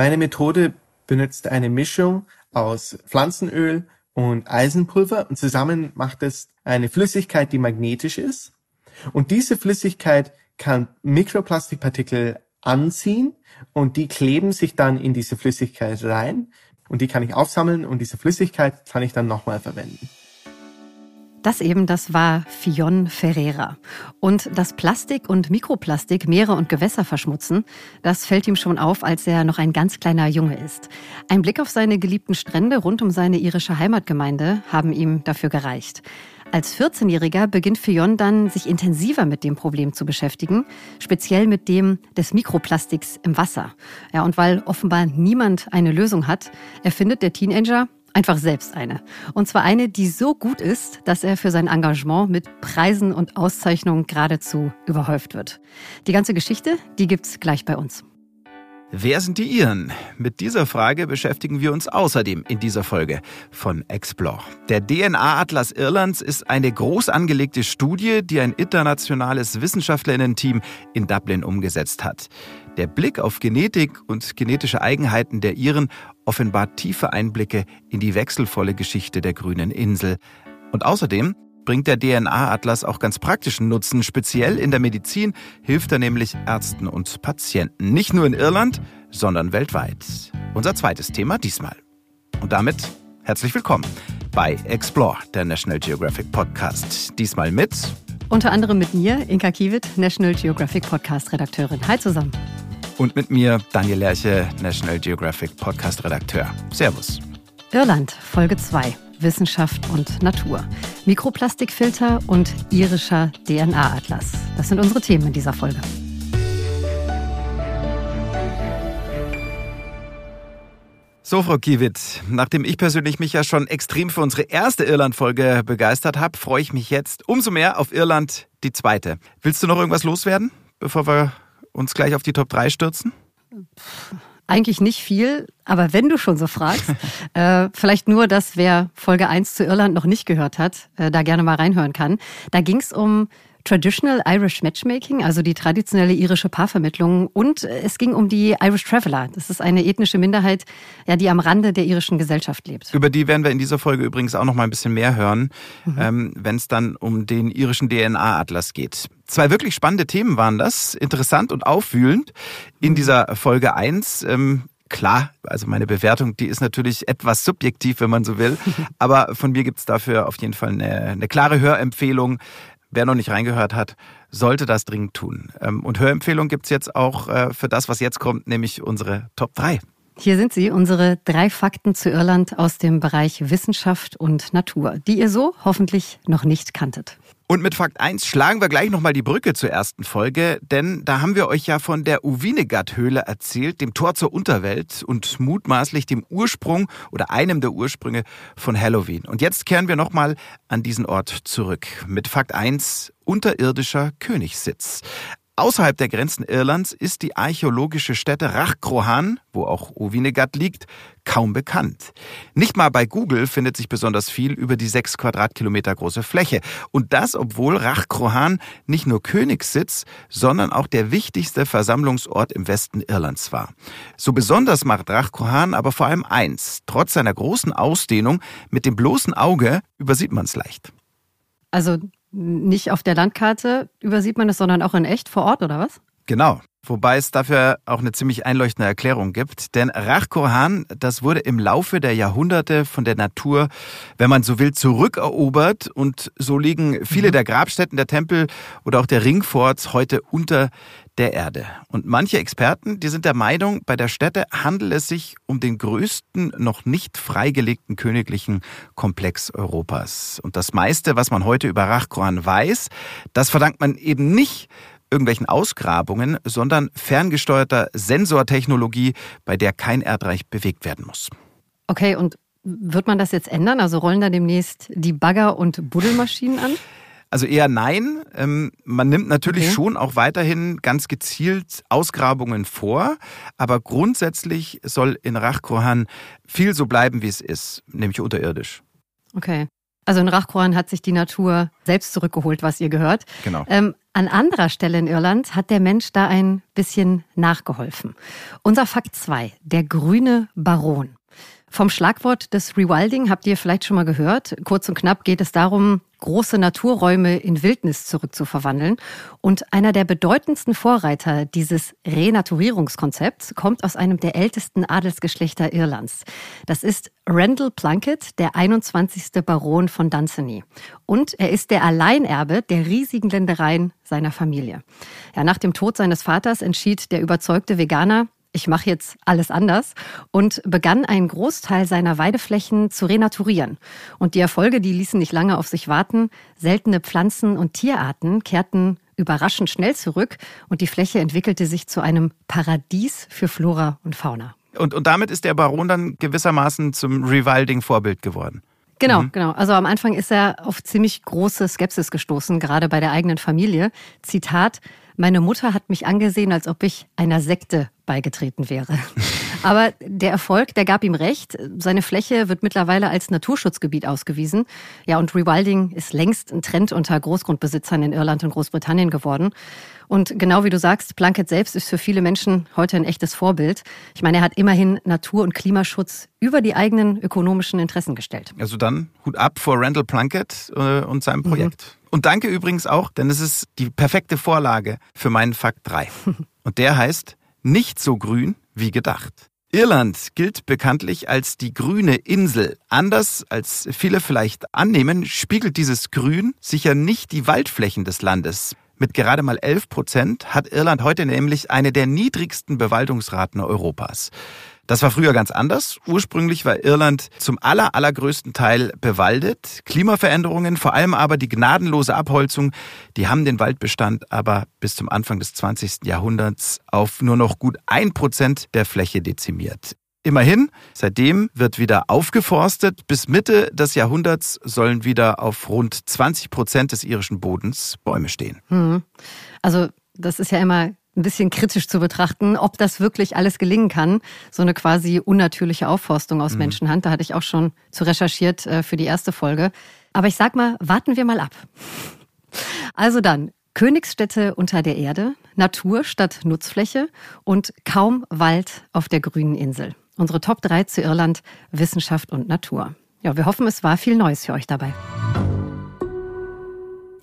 Meine Methode benutzt eine Mischung aus Pflanzenöl und Eisenpulver und zusammen macht es eine Flüssigkeit, die magnetisch ist. Und diese Flüssigkeit kann Mikroplastikpartikel anziehen und die kleben sich dann in diese Flüssigkeit rein und die kann ich aufsammeln und diese Flüssigkeit kann ich dann nochmal verwenden. Das eben, das war Fion Ferreira. Und dass Plastik und Mikroplastik Meere und Gewässer verschmutzen, das fällt ihm schon auf, als er noch ein ganz kleiner Junge ist. Ein Blick auf seine geliebten Strände rund um seine irische Heimatgemeinde haben ihm dafür gereicht. Als 14-Jähriger beginnt Fion dann, sich intensiver mit dem Problem zu beschäftigen, speziell mit dem des Mikroplastiks im Wasser. Ja, und weil offenbar niemand eine Lösung hat, erfindet der Teenager Einfach selbst eine. Und zwar eine, die so gut ist, dass er für sein Engagement mit Preisen und Auszeichnungen geradezu überhäuft wird. Die ganze Geschichte, die gibt's gleich bei uns. Wer sind die Iren? Mit dieser Frage beschäftigen wir uns außerdem in dieser Folge von Explore. Der DNA-Atlas Irlands ist eine groß angelegte Studie, die ein internationales Wissenschaftlerinnen-Team in Dublin umgesetzt hat. Der Blick auf Genetik und genetische Eigenheiten der Iren offenbart tiefe Einblicke in die wechselvolle Geschichte der grünen Insel. Und außerdem bringt der DNA-Atlas auch ganz praktischen Nutzen. Speziell in der Medizin hilft er nämlich Ärzten und Patienten. Nicht nur in Irland, sondern weltweit. Unser zweites Thema diesmal. Und damit herzlich willkommen bei Explore, der National Geographic Podcast. Diesmal mit unter anderem mit mir, Inka Kiewit, National Geographic Podcast Redakteurin. Hi zusammen. Und mit mir, Daniel Lerche, National Geographic Podcast Redakteur. Servus. Irland, Folge 2. Wissenschaft und Natur. Mikroplastikfilter und irischer DNA-Atlas. Das sind unsere Themen in dieser Folge. So, Frau Kiewit, nachdem ich persönlich mich ja schon extrem für unsere erste Irland-Folge begeistert habe, freue ich mich jetzt umso mehr auf Irland, die zweite. Willst du noch irgendwas loswerden, bevor wir uns gleich auf die Top 3 stürzen? Eigentlich nicht viel, aber wenn du schon so fragst, äh, vielleicht nur, dass wer Folge 1 zu Irland noch nicht gehört hat, äh, da gerne mal reinhören kann. Da ging es um Traditional Irish Matchmaking, also die traditionelle irische Paarvermittlung. Und es ging um die Irish Traveller. Das ist eine ethnische Minderheit, ja, die am Rande der irischen Gesellschaft lebt. Über die werden wir in dieser Folge übrigens auch noch mal ein bisschen mehr hören, mhm. ähm, wenn es dann um den irischen DNA-Atlas geht. Zwei wirklich spannende Themen waren das, interessant und aufwühlend. In dieser Folge 1 ähm, Klar, also meine Bewertung, die ist natürlich etwas subjektiv, wenn man so will. Aber von mir gibt's dafür auf jeden Fall eine, eine klare Hörempfehlung. Wer noch nicht reingehört hat, sollte das dringend tun. Ähm, und Hörempfehlung gibt's jetzt auch äh, für das, was jetzt kommt, nämlich unsere Top 3. Hier sind sie, unsere drei Fakten zu Irland aus dem Bereich Wissenschaft und Natur, die ihr so hoffentlich noch nicht kanntet. Und mit Fakt 1 schlagen wir gleich nochmal die Brücke zur ersten Folge, denn da haben wir euch ja von der Uvinegat-Höhle erzählt, dem Tor zur Unterwelt und mutmaßlich dem Ursprung oder einem der Ursprünge von Halloween. Und jetzt kehren wir nochmal an diesen Ort zurück mit Fakt 1 unterirdischer Königssitz. Außerhalb der Grenzen Irlands ist die archäologische Stätte Rachkrohan, wo auch Ovinegat liegt, kaum bekannt. Nicht mal bei Google findet sich besonders viel über die sechs Quadratkilometer große Fläche. Und das, obwohl Rachkrohan nicht nur Königssitz, sondern auch der wichtigste Versammlungsort im Westen Irlands war. So besonders macht Rachkrohan aber vor allem eins. Trotz seiner großen Ausdehnung mit dem bloßen Auge übersieht man es leicht. Also nicht auf der Landkarte übersieht man es, sondern auch in echt vor Ort, oder was? Genau. Wobei es dafür auch eine ziemlich einleuchtende Erklärung gibt. Denn Rachkorhan, das wurde im Laufe der Jahrhunderte von der Natur, wenn man so will, zurückerobert. Und so liegen viele mhm. der Grabstätten der Tempel oder auch der Ringforts heute unter der Erde. Und manche Experten, die sind der Meinung, bei der Stätte handelt es sich um den größten noch nicht freigelegten königlichen Komplex Europas. Und das meiste, was man heute über Rachkorhan weiß, das verdankt man eben nicht irgendwelchen Ausgrabungen, sondern ferngesteuerter Sensortechnologie, bei der kein Erdreich bewegt werden muss. Okay, und wird man das jetzt ändern? Also rollen da demnächst die Bagger- und Buddelmaschinen an? Also eher nein. Ähm, man nimmt natürlich okay. schon auch weiterhin ganz gezielt Ausgrabungen vor, aber grundsätzlich soll in Rachkrohan viel so bleiben, wie es ist, nämlich unterirdisch. Okay. Also in Rachkrohan hat sich die Natur selbst zurückgeholt, was ihr gehört. Genau. Ähm, An anderer Stelle in Irland hat der Mensch da ein bisschen nachgeholfen. Unser Fakt 2, der grüne Baron. Vom Schlagwort des Rewilding habt ihr vielleicht schon mal gehört. Kurz und knapp geht es darum, große Naturräume in Wildnis zurückzuverwandeln. Und einer der bedeutendsten Vorreiter dieses Renaturierungskonzepts kommt aus einem der ältesten Adelsgeschlechter Irlands. Das ist Randall Plunkett, der 21. Baron von Dunsany. Und er ist der Alleinerbe der riesigen Ländereien seiner Familie. Ja, nach dem Tod seines Vaters entschied der überzeugte Veganer, ich mache jetzt alles anders und begann einen Großteil seiner Weideflächen zu renaturieren. Und die Erfolge, die ließen nicht lange auf sich warten. Seltene Pflanzen und Tierarten kehrten überraschend schnell zurück und die Fläche entwickelte sich zu einem Paradies für Flora und Fauna. Und, und damit ist der Baron dann gewissermaßen zum Rewilding-Vorbild geworden. Genau, mhm. genau. Also am Anfang ist er auf ziemlich große Skepsis gestoßen, gerade bei der eigenen Familie. Zitat, meine Mutter hat mich angesehen, als ob ich einer Sekte beigetreten wäre. Aber der Erfolg, der gab ihm recht. Seine Fläche wird mittlerweile als Naturschutzgebiet ausgewiesen. Ja, und Rewilding ist längst ein Trend unter Großgrundbesitzern in Irland und Großbritannien geworden. Und genau wie du sagst, Plunkett selbst ist für viele Menschen heute ein echtes Vorbild. Ich meine, er hat immerhin Natur- und Klimaschutz über die eigenen ökonomischen Interessen gestellt. Also dann Hut ab vor Randall Plunkett äh, und seinem Projekt. Mhm. Und danke übrigens auch, denn es ist die perfekte Vorlage für meinen Fakt 3. Und der heißt, nicht so grün wie gedacht. Irland gilt bekanntlich als die grüne Insel. Anders als viele vielleicht annehmen, spiegelt dieses Grün sicher nicht die Waldflächen des Landes. Mit gerade mal 11 Prozent hat Irland heute nämlich eine der niedrigsten Bewaldungsraten Europas. Das war früher ganz anders. Ursprünglich war Irland zum aller, allergrößten Teil bewaldet. Klimaveränderungen, vor allem aber die gnadenlose Abholzung, die haben den Waldbestand aber bis zum Anfang des 20. Jahrhunderts auf nur noch gut ein Prozent der Fläche dezimiert. Immerhin, seitdem wird wieder aufgeforstet. Bis Mitte des Jahrhunderts sollen wieder auf rund 20 Prozent des irischen Bodens Bäume stehen. Hm. Also das ist ja immer ein bisschen kritisch zu betrachten, ob das wirklich alles gelingen kann. So eine quasi unnatürliche Aufforstung aus mhm. Menschenhand. Da hatte ich auch schon zu recherchiert äh, für die erste Folge. Aber ich sag mal, warten wir mal ab. Also dann, Königsstädte unter der Erde, Natur statt Nutzfläche und kaum Wald auf der grünen Insel. Unsere Top 3 zu Irland, Wissenschaft und Natur. Ja, wir hoffen, es war viel Neues für euch dabei.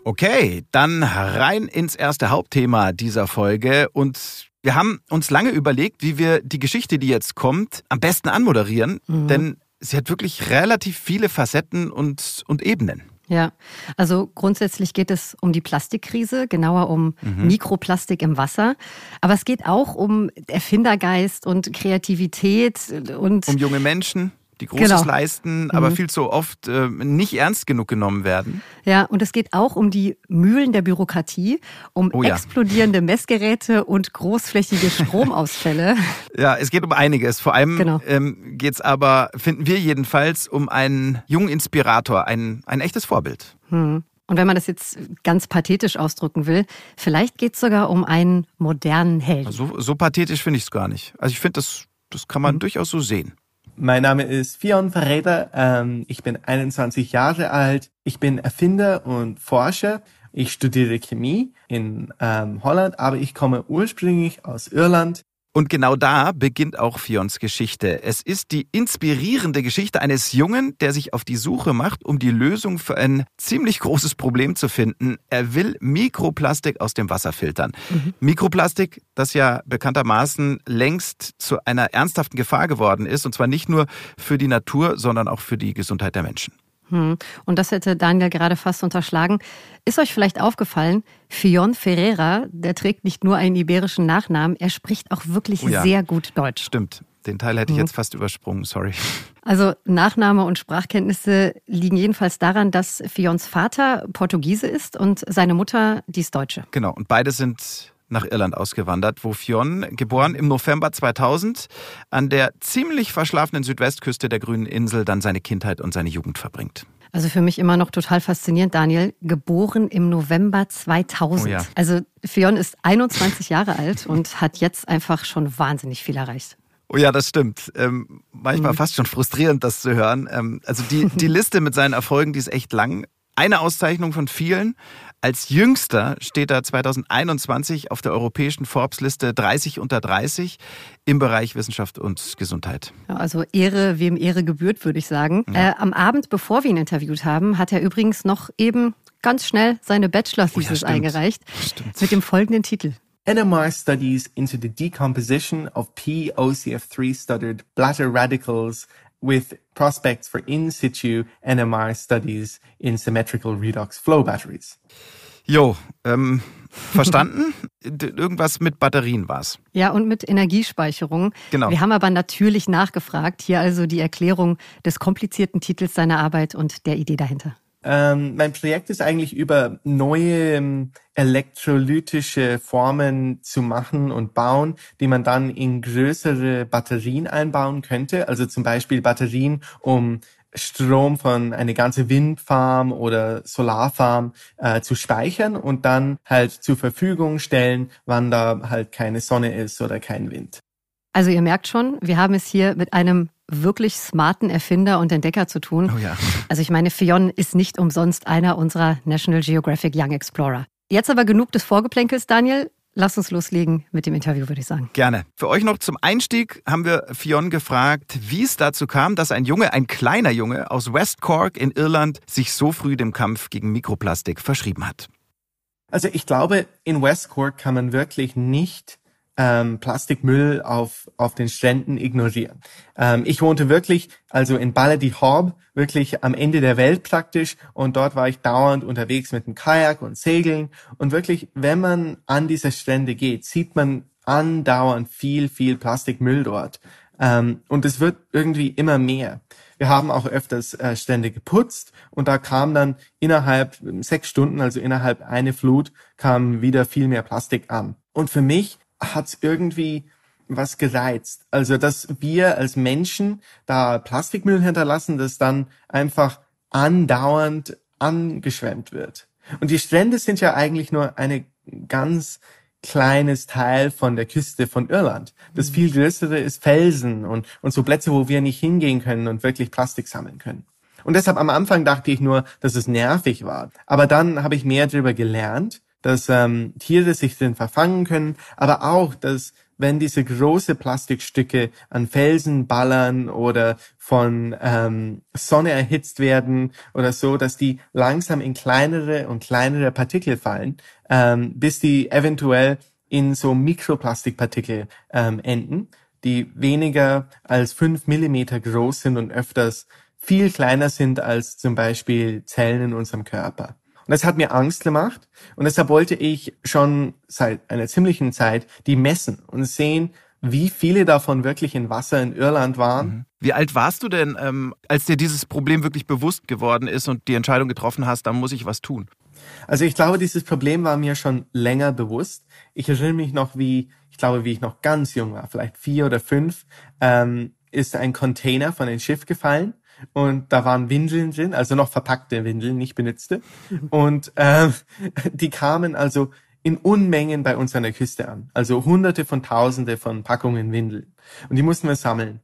Okay, dann rein ins erste Hauptthema dieser Folge und wir haben uns lange überlegt, wie wir die Geschichte, die jetzt kommt, am besten anmoderieren, mhm. denn sie hat wirklich relativ viele Facetten und, und Ebenen. Ja, also grundsätzlich geht es um die Plastikkrise, genauer um mhm. Mikroplastik im Wasser. Aber es geht auch um Erfindergeist und Kreativität und. Um junge Menschen die Großes genau. leisten, aber mhm. viel zu oft äh, nicht ernst genug genommen werden. Ja, und es geht auch um die Mühlen der Bürokratie, um oh ja. explodierende Messgeräte und großflächige Stromausfälle. ja, es geht um einiges. Vor allem genau. ähm, geht es aber, finden wir jedenfalls, um einen jungen Inspirator, ein, ein echtes Vorbild. Mhm. Und wenn man das jetzt ganz pathetisch ausdrücken will, vielleicht geht es sogar um einen modernen Helden. So, so pathetisch finde ich es gar nicht. Also ich finde, das, das kann man mhm. durchaus so sehen. Mein Name ist Fion Verräter. Ähm, ich bin 21 Jahre alt. Ich bin Erfinder und Forscher. Ich studiere Chemie in ähm, Holland, aber ich komme ursprünglich aus Irland. Und genau da beginnt auch Fions Geschichte. Es ist die inspirierende Geschichte eines Jungen, der sich auf die Suche macht, um die Lösung für ein ziemlich großes Problem zu finden. Er will Mikroplastik aus dem Wasser filtern. Mhm. Mikroplastik, das ja bekanntermaßen längst zu einer ernsthaften Gefahr geworden ist, und zwar nicht nur für die Natur, sondern auch für die Gesundheit der Menschen. Hm. Und das hätte Daniel gerade fast unterschlagen. Ist euch vielleicht aufgefallen, Fion Ferreira, der trägt nicht nur einen iberischen Nachnamen, er spricht auch wirklich oh ja. sehr gut Deutsch. Stimmt. Den Teil hätte ich mhm. jetzt fast übersprungen, sorry. Also Nachname und Sprachkenntnisse liegen jedenfalls daran, dass Fions Vater Portugiese ist und seine Mutter dies Deutsche. Genau, und beide sind nach Irland ausgewandert, wo Fionn, geboren im November 2000, an der ziemlich verschlafenen Südwestküste der grünen Insel dann seine Kindheit und seine Jugend verbringt. Also für mich immer noch total faszinierend, Daniel. Geboren im November 2000. Oh ja. Also Fionn ist 21 Jahre alt und hat jetzt einfach schon wahnsinnig viel erreicht. Oh ja, das stimmt. Ähm, manchmal mhm. fast schon frustrierend, das zu hören. Ähm, also die, die Liste mit seinen Erfolgen, die ist echt lang. Eine Auszeichnung von vielen. Als jüngster steht er 2021 auf der europäischen Forbes-Liste 30 unter 30 im Bereich Wissenschaft und Gesundheit. also Ehre, wem Ehre gebührt, würde ich sagen. Ja. Äh, am Abend, bevor wir ihn interviewt haben, hat er übrigens noch eben ganz schnell seine Bachelor-Thesis oh ja, eingereicht stimmt. mit dem folgenden Titel. NMR studies into the decomposition of POCF3 studded bladder radicals with prospects for in situ NMR studies in symmetrical redox flow batteries. Jo, ähm, verstanden? Irgendwas mit Batterien war's. Ja, und mit Energiespeicherung. Genau. Wir haben aber natürlich nachgefragt. Hier also die Erklärung des komplizierten Titels seiner Arbeit und der Idee dahinter. Ähm, mein Projekt ist eigentlich über neue ähm, elektrolytische Formen zu machen und bauen, die man dann in größere Batterien einbauen könnte. Also zum Beispiel Batterien, um Strom von eine ganze Windfarm oder Solarfarm äh, zu speichern und dann halt zur Verfügung stellen, wann da halt keine Sonne ist oder kein Wind. Also ihr merkt schon, wir haben es hier mit einem wirklich smarten Erfinder und Entdecker zu tun. Oh ja. Also ich meine, Fionn ist nicht umsonst einer unserer National Geographic Young Explorer. Jetzt aber genug des Vorgeplänkels, Daniel. Lass uns loslegen mit dem Interview, würde ich sagen. Gerne. Für euch noch zum Einstieg haben wir Fionn gefragt, wie es dazu kam, dass ein Junge, ein kleiner Junge aus West Cork in Irland sich so früh dem Kampf gegen Mikroplastik verschrieben hat. Also ich glaube, in West Cork kann man wirklich nicht ähm, Plastikmüll auf, auf den Stränden ignorieren. Ähm, ich wohnte wirklich, also in Ballady Hob, wirklich am Ende der Welt praktisch und dort war ich dauernd unterwegs mit dem Kajak und Segeln und wirklich, wenn man an diese Strände geht, sieht man andauernd viel, viel Plastikmüll dort. Ähm, und es wird irgendwie immer mehr. Wir haben auch öfters äh, Strände geputzt und da kam dann innerhalb sechs Stunden, also innerhalb eine Flut, kam wieder viel mehr Plastik an. Und für mich hat's irgendwie was gereizt. Also, dass wir als Menschen da Plastikmüll hinterlassen, das dann einfach andauernd angeschwemmt wird. Und die Strände sind ja eigentlich nur eine ganz kleines Teil von der Küste von Irland. Das mhm. viel größere ist Felsen und, und so Plätze, wo wir nicht hingehen können und wirklich Plastik sammeln können. Und deshalb am Anfang dachte ich nur, dass es nervig war. Aber dann habe ich mehr darüber gelernt dass ähm, Tiere sich drin verfangen können, aber auch, dass wenn diese große Plastikstücke an Felsen ballern oder von ähm, Sonne erhitzt werden oder so, dass die langsam in kleinere und kleinere Partikel fallen, ähm, bis die eventuell in so Mikroplastikpartikel ähm, enden, die weniger als fünf Millimeter groß sind und öfters viel kleiner sind als zum Beispiel Zellen in unserem Körper. Und das hat mir Angst gemacht. Und deshalb wollte ich schon seit einer ziemlichen Zeit die messen und sehen, wie viele davon wirklich in Wasser in Irland waren. Mhm. Wie alt warst du denn, ähm, als dir dieses Problem wirklich bewusst geworden ist und die Entscheidung getroffen hast, da muss ich was tun? Also ich glaube, dieses Problem war mir schon länger bewusst. Ich erinnere mich noch, wie, ich glaube, wie ich noch ganz jung war, vielleicht vier oder fünf, ähm, ist ein Container von einem Schiff gefallen und da waren Windeln drin, also noch verpackte Windeln, nicht benutzte. Und äh, die kamen also in Unmengen bei uns an der Küste an. Also hunderte von tausende von Packungen Windeln. Und die mussten wir sammeln.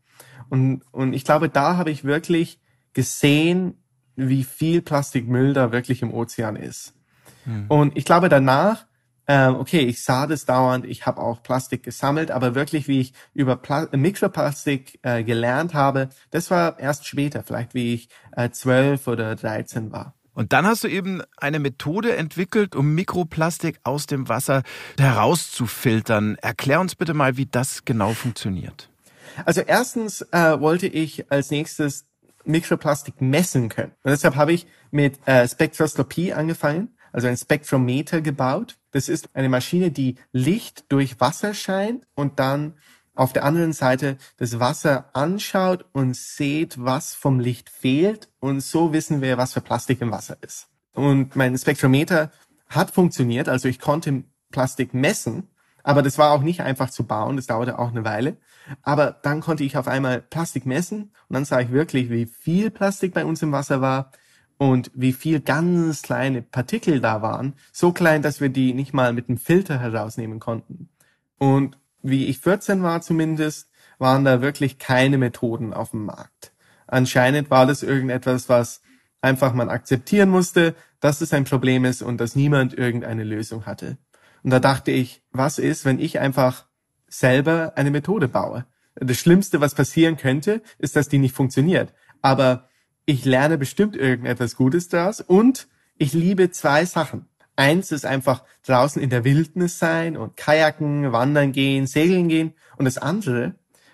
Und, und ich glaube, da habe ich wirklich gesehen, wie viel Plastikmüll da wirklich im Ozean ist. Hm. Und ich glaube, danach ähm, okay, ich sah das dauernd, ich habe auch Plastik gesammelt, aber wirklich, wie ich über Pla Mikroplastik äh, gelernt habe, das war erst später, vielleicht wie ich äh, zwölf äh, oder dreizehn war. Und dann hast du eben eine Methode entwickelt, um Mikroplastik aus dem Wasser herauszufiltern. Erklär uns bitte mal, wie das genau funktioniert. Also erstens äh, wollte ich als nächstes Mikroplastik messen können. Und deshalb habe ich mit äh, Spektroskopie angefangen also ein Spektrometer gebaut. Das ist eine Maschine, die Licht durch Wasser scheint und dann auf der anderen Seite das Wasser anschaut und sieht, was vom Licht fehlt. Und so wissen wir, was für Plastik im Wasser ist. Und mein Spektrometer hat funktioniert. Also ich konnte Plastik messen, aber das war auch nicht einfach zu bauen. Das dauerte auch eine Weile. Aber dann konnte ich auf einmal Plastik messen und dann sah ich wirklich, wie viel Plastik bei uns im Wasser war, und wie viel ganz kleine Partikel da waren, so klein, dass wir die nicht mal mit einem Filter herausnehmen konnten. Und wie ich 14 war zumindest, waren da wirklich keine Methoden auf dem Markt. Anscheinend war das irgendetwas, was einfach man akzeptieren musste, dass es ein Problem ist und dass niemand irgendeine Lösung hatte. Und da dachte ich, was ist, wenn ich einfach selber eine Methode baue? Das Schlimmste, was passieren könnte, ist, dass die nicht funktioniert. Aber ich lerne bestimmt irgendetwas Gutes daraus und ich liebe zwei Sachen. Eins ist einfach draußen in der Wildnis sein und kajaken, wandern gehen, segeln gehen. Und das andere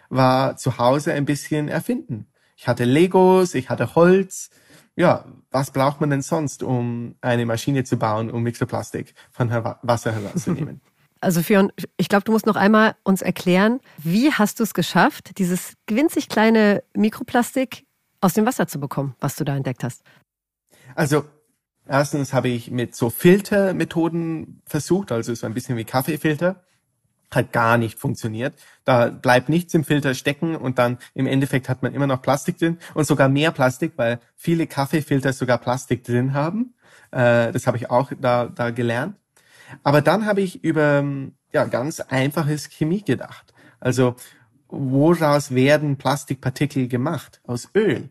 war zu Hause ein bisschen erfinden. Ich hatte Legos, ich hatte Holz. Ja, was braucht man denn sonst, um eine Maschine zu bauen, um Mikroplastik von Wasser herauszunehmen? Also Fion, ich glaube, du musst noch einmal uns erklären, wie hast du es geschafft, dieses winzig kleine Mikroplastik aus dem Wasser zu bekommen, was du da entdeckt hast? Also erstens habe ich mit so Filtermethoden versucht, also so ein bisschen wie Kaffeefilter hat gar nicht funktioniert. Da bleibt nichts im Filter stecken und dann im Endeffekt hat man immer noch Plastik drin und sogar mehr Plastik, weil viele Kaffeefilter sogar Plastik drin haben. Äh, das habe ich auch da, da gelernt. Aber dann habe ich über ja, ganz einfaches Chemie gedacht. Also woraus werden Plastikpartikel gemacht? Aus Öl.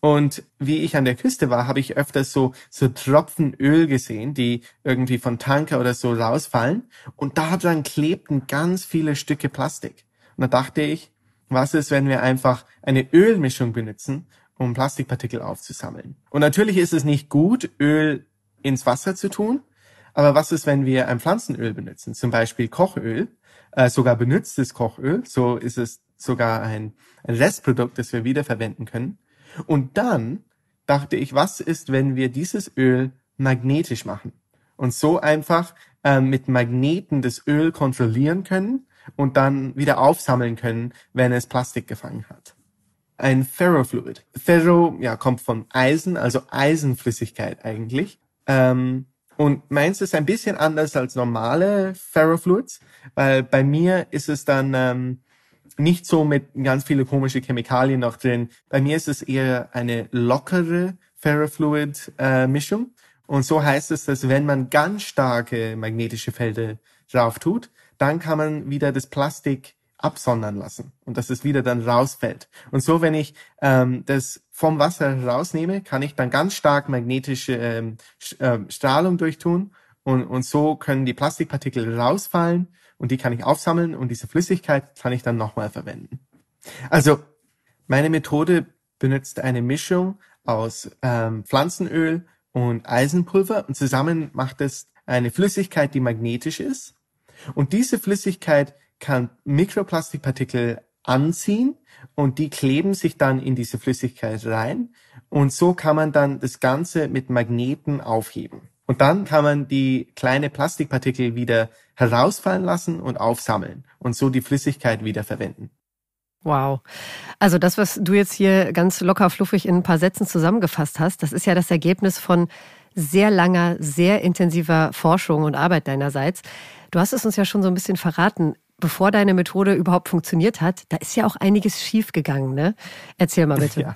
Und wie ich an der Küste war, habe ich öfters so, so Tropfen Öl gesehen, die irgendwie von Tanker oder so rausfallen. Und da dran klebten ganz viele Stücke Plastik. Und da dachte ich, was ist, wenn wir einfach eine Ölmischung benutzen, um Plastikpartikel aufzusammeln? Und natürlich ist es nicht gut, Öl ins Wasser zu tun. Aber was ist, wenn wir ein Pflanzenöl benutzen? Zum Beispiel Kochöl, äh, sogar benutztes Kochöl. So ist es sogar ein, Restprodukt, das wir wiederverwenden können. Und dann dachte ich, was ist, wenn wir dieses Öl magnetisch machen und so einfach äh, mit Magneten das Öl kontrollieren können und dann wieder aufsammeln können, wenn es Plastik gefangen hat. Ein Ferrofluid. Ferro ja, kommt von Eisen, also Eisenflüssigkeit eigentlich. Ähm, und meins ist ein bisschen anders als normale Ferrofluids, weil bei mir ist es dann ähm, nicht so mit ganz viele komische Chemikalien noch drin. Bei mir ist es eher eine lockere Ferrofluid-Mischung. Äh, und so heißt es, dass wenn man ganz starke magnetische Felder drauf tut, dann kann man wieder das Plastik absondern lassen und dass es wieder dann rausfällt. Und so, wenn ich ähm, das vom Wasser rausnehme, kann ich dann ganz stark magnetische ähm, äh, Strahlung durchtun und, und so können die Plastikpartikel rausfallen und die kann ich aufsammeln und diese Flüssigkeit kann ich dann nochmal verwenden. Also meine Methode benutzt eine Mischung aus ähm, Pflanzenöl und Eisenpulver und zusammen macht es eine Flüssigkeit, die magnetisch ist. Und diese Flüssigkeit kann Mikroplastikpartikel anziehen und die kleben sich dann in diese Flüssigkeit rein und so kann man dann das Ganze mit Magneten aufheben. Und dann kann man die kleine Plastikpartikel wieder herausfallen lassen und aufsammeln und so die Flüssigkeit wieder verwenden. Wow. Also das, was du jetzt hier ganz locker fluffig in ein paar Sätzen zusammengefasst hast, das ist ja das Ergebnis von sehr langer, sehr intensiver Forschung und Arbeit deinerseits. Du hast es uns ja schon so ein bisschen verraten. Bevor deine Methode überhaupt funktioniert hat, da ist ja auch einiges schiefgegangen, ne? Erzähl mal bitte. Ja.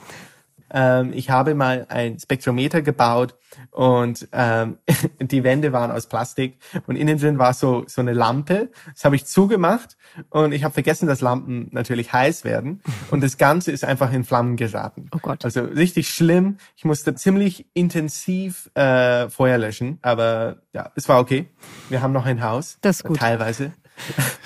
Ähm, ich habe mal ein Spektrometer gebaut und ähm, die Wände waren aus Plastik und innen drin war so so eine Lampe. Das habe ich zugemacht und ich habe vergessen, dass Lampen natürlich heiß werden und das Ganze ist einfach in Flammen geraten. Oh Gott. Also richtig schlimm. Ich musste ziemlich intensiv äh, Feuer löschen, aber ja, es war okay. Wir haben noch ein Haus. Das ist gut. Teilweise.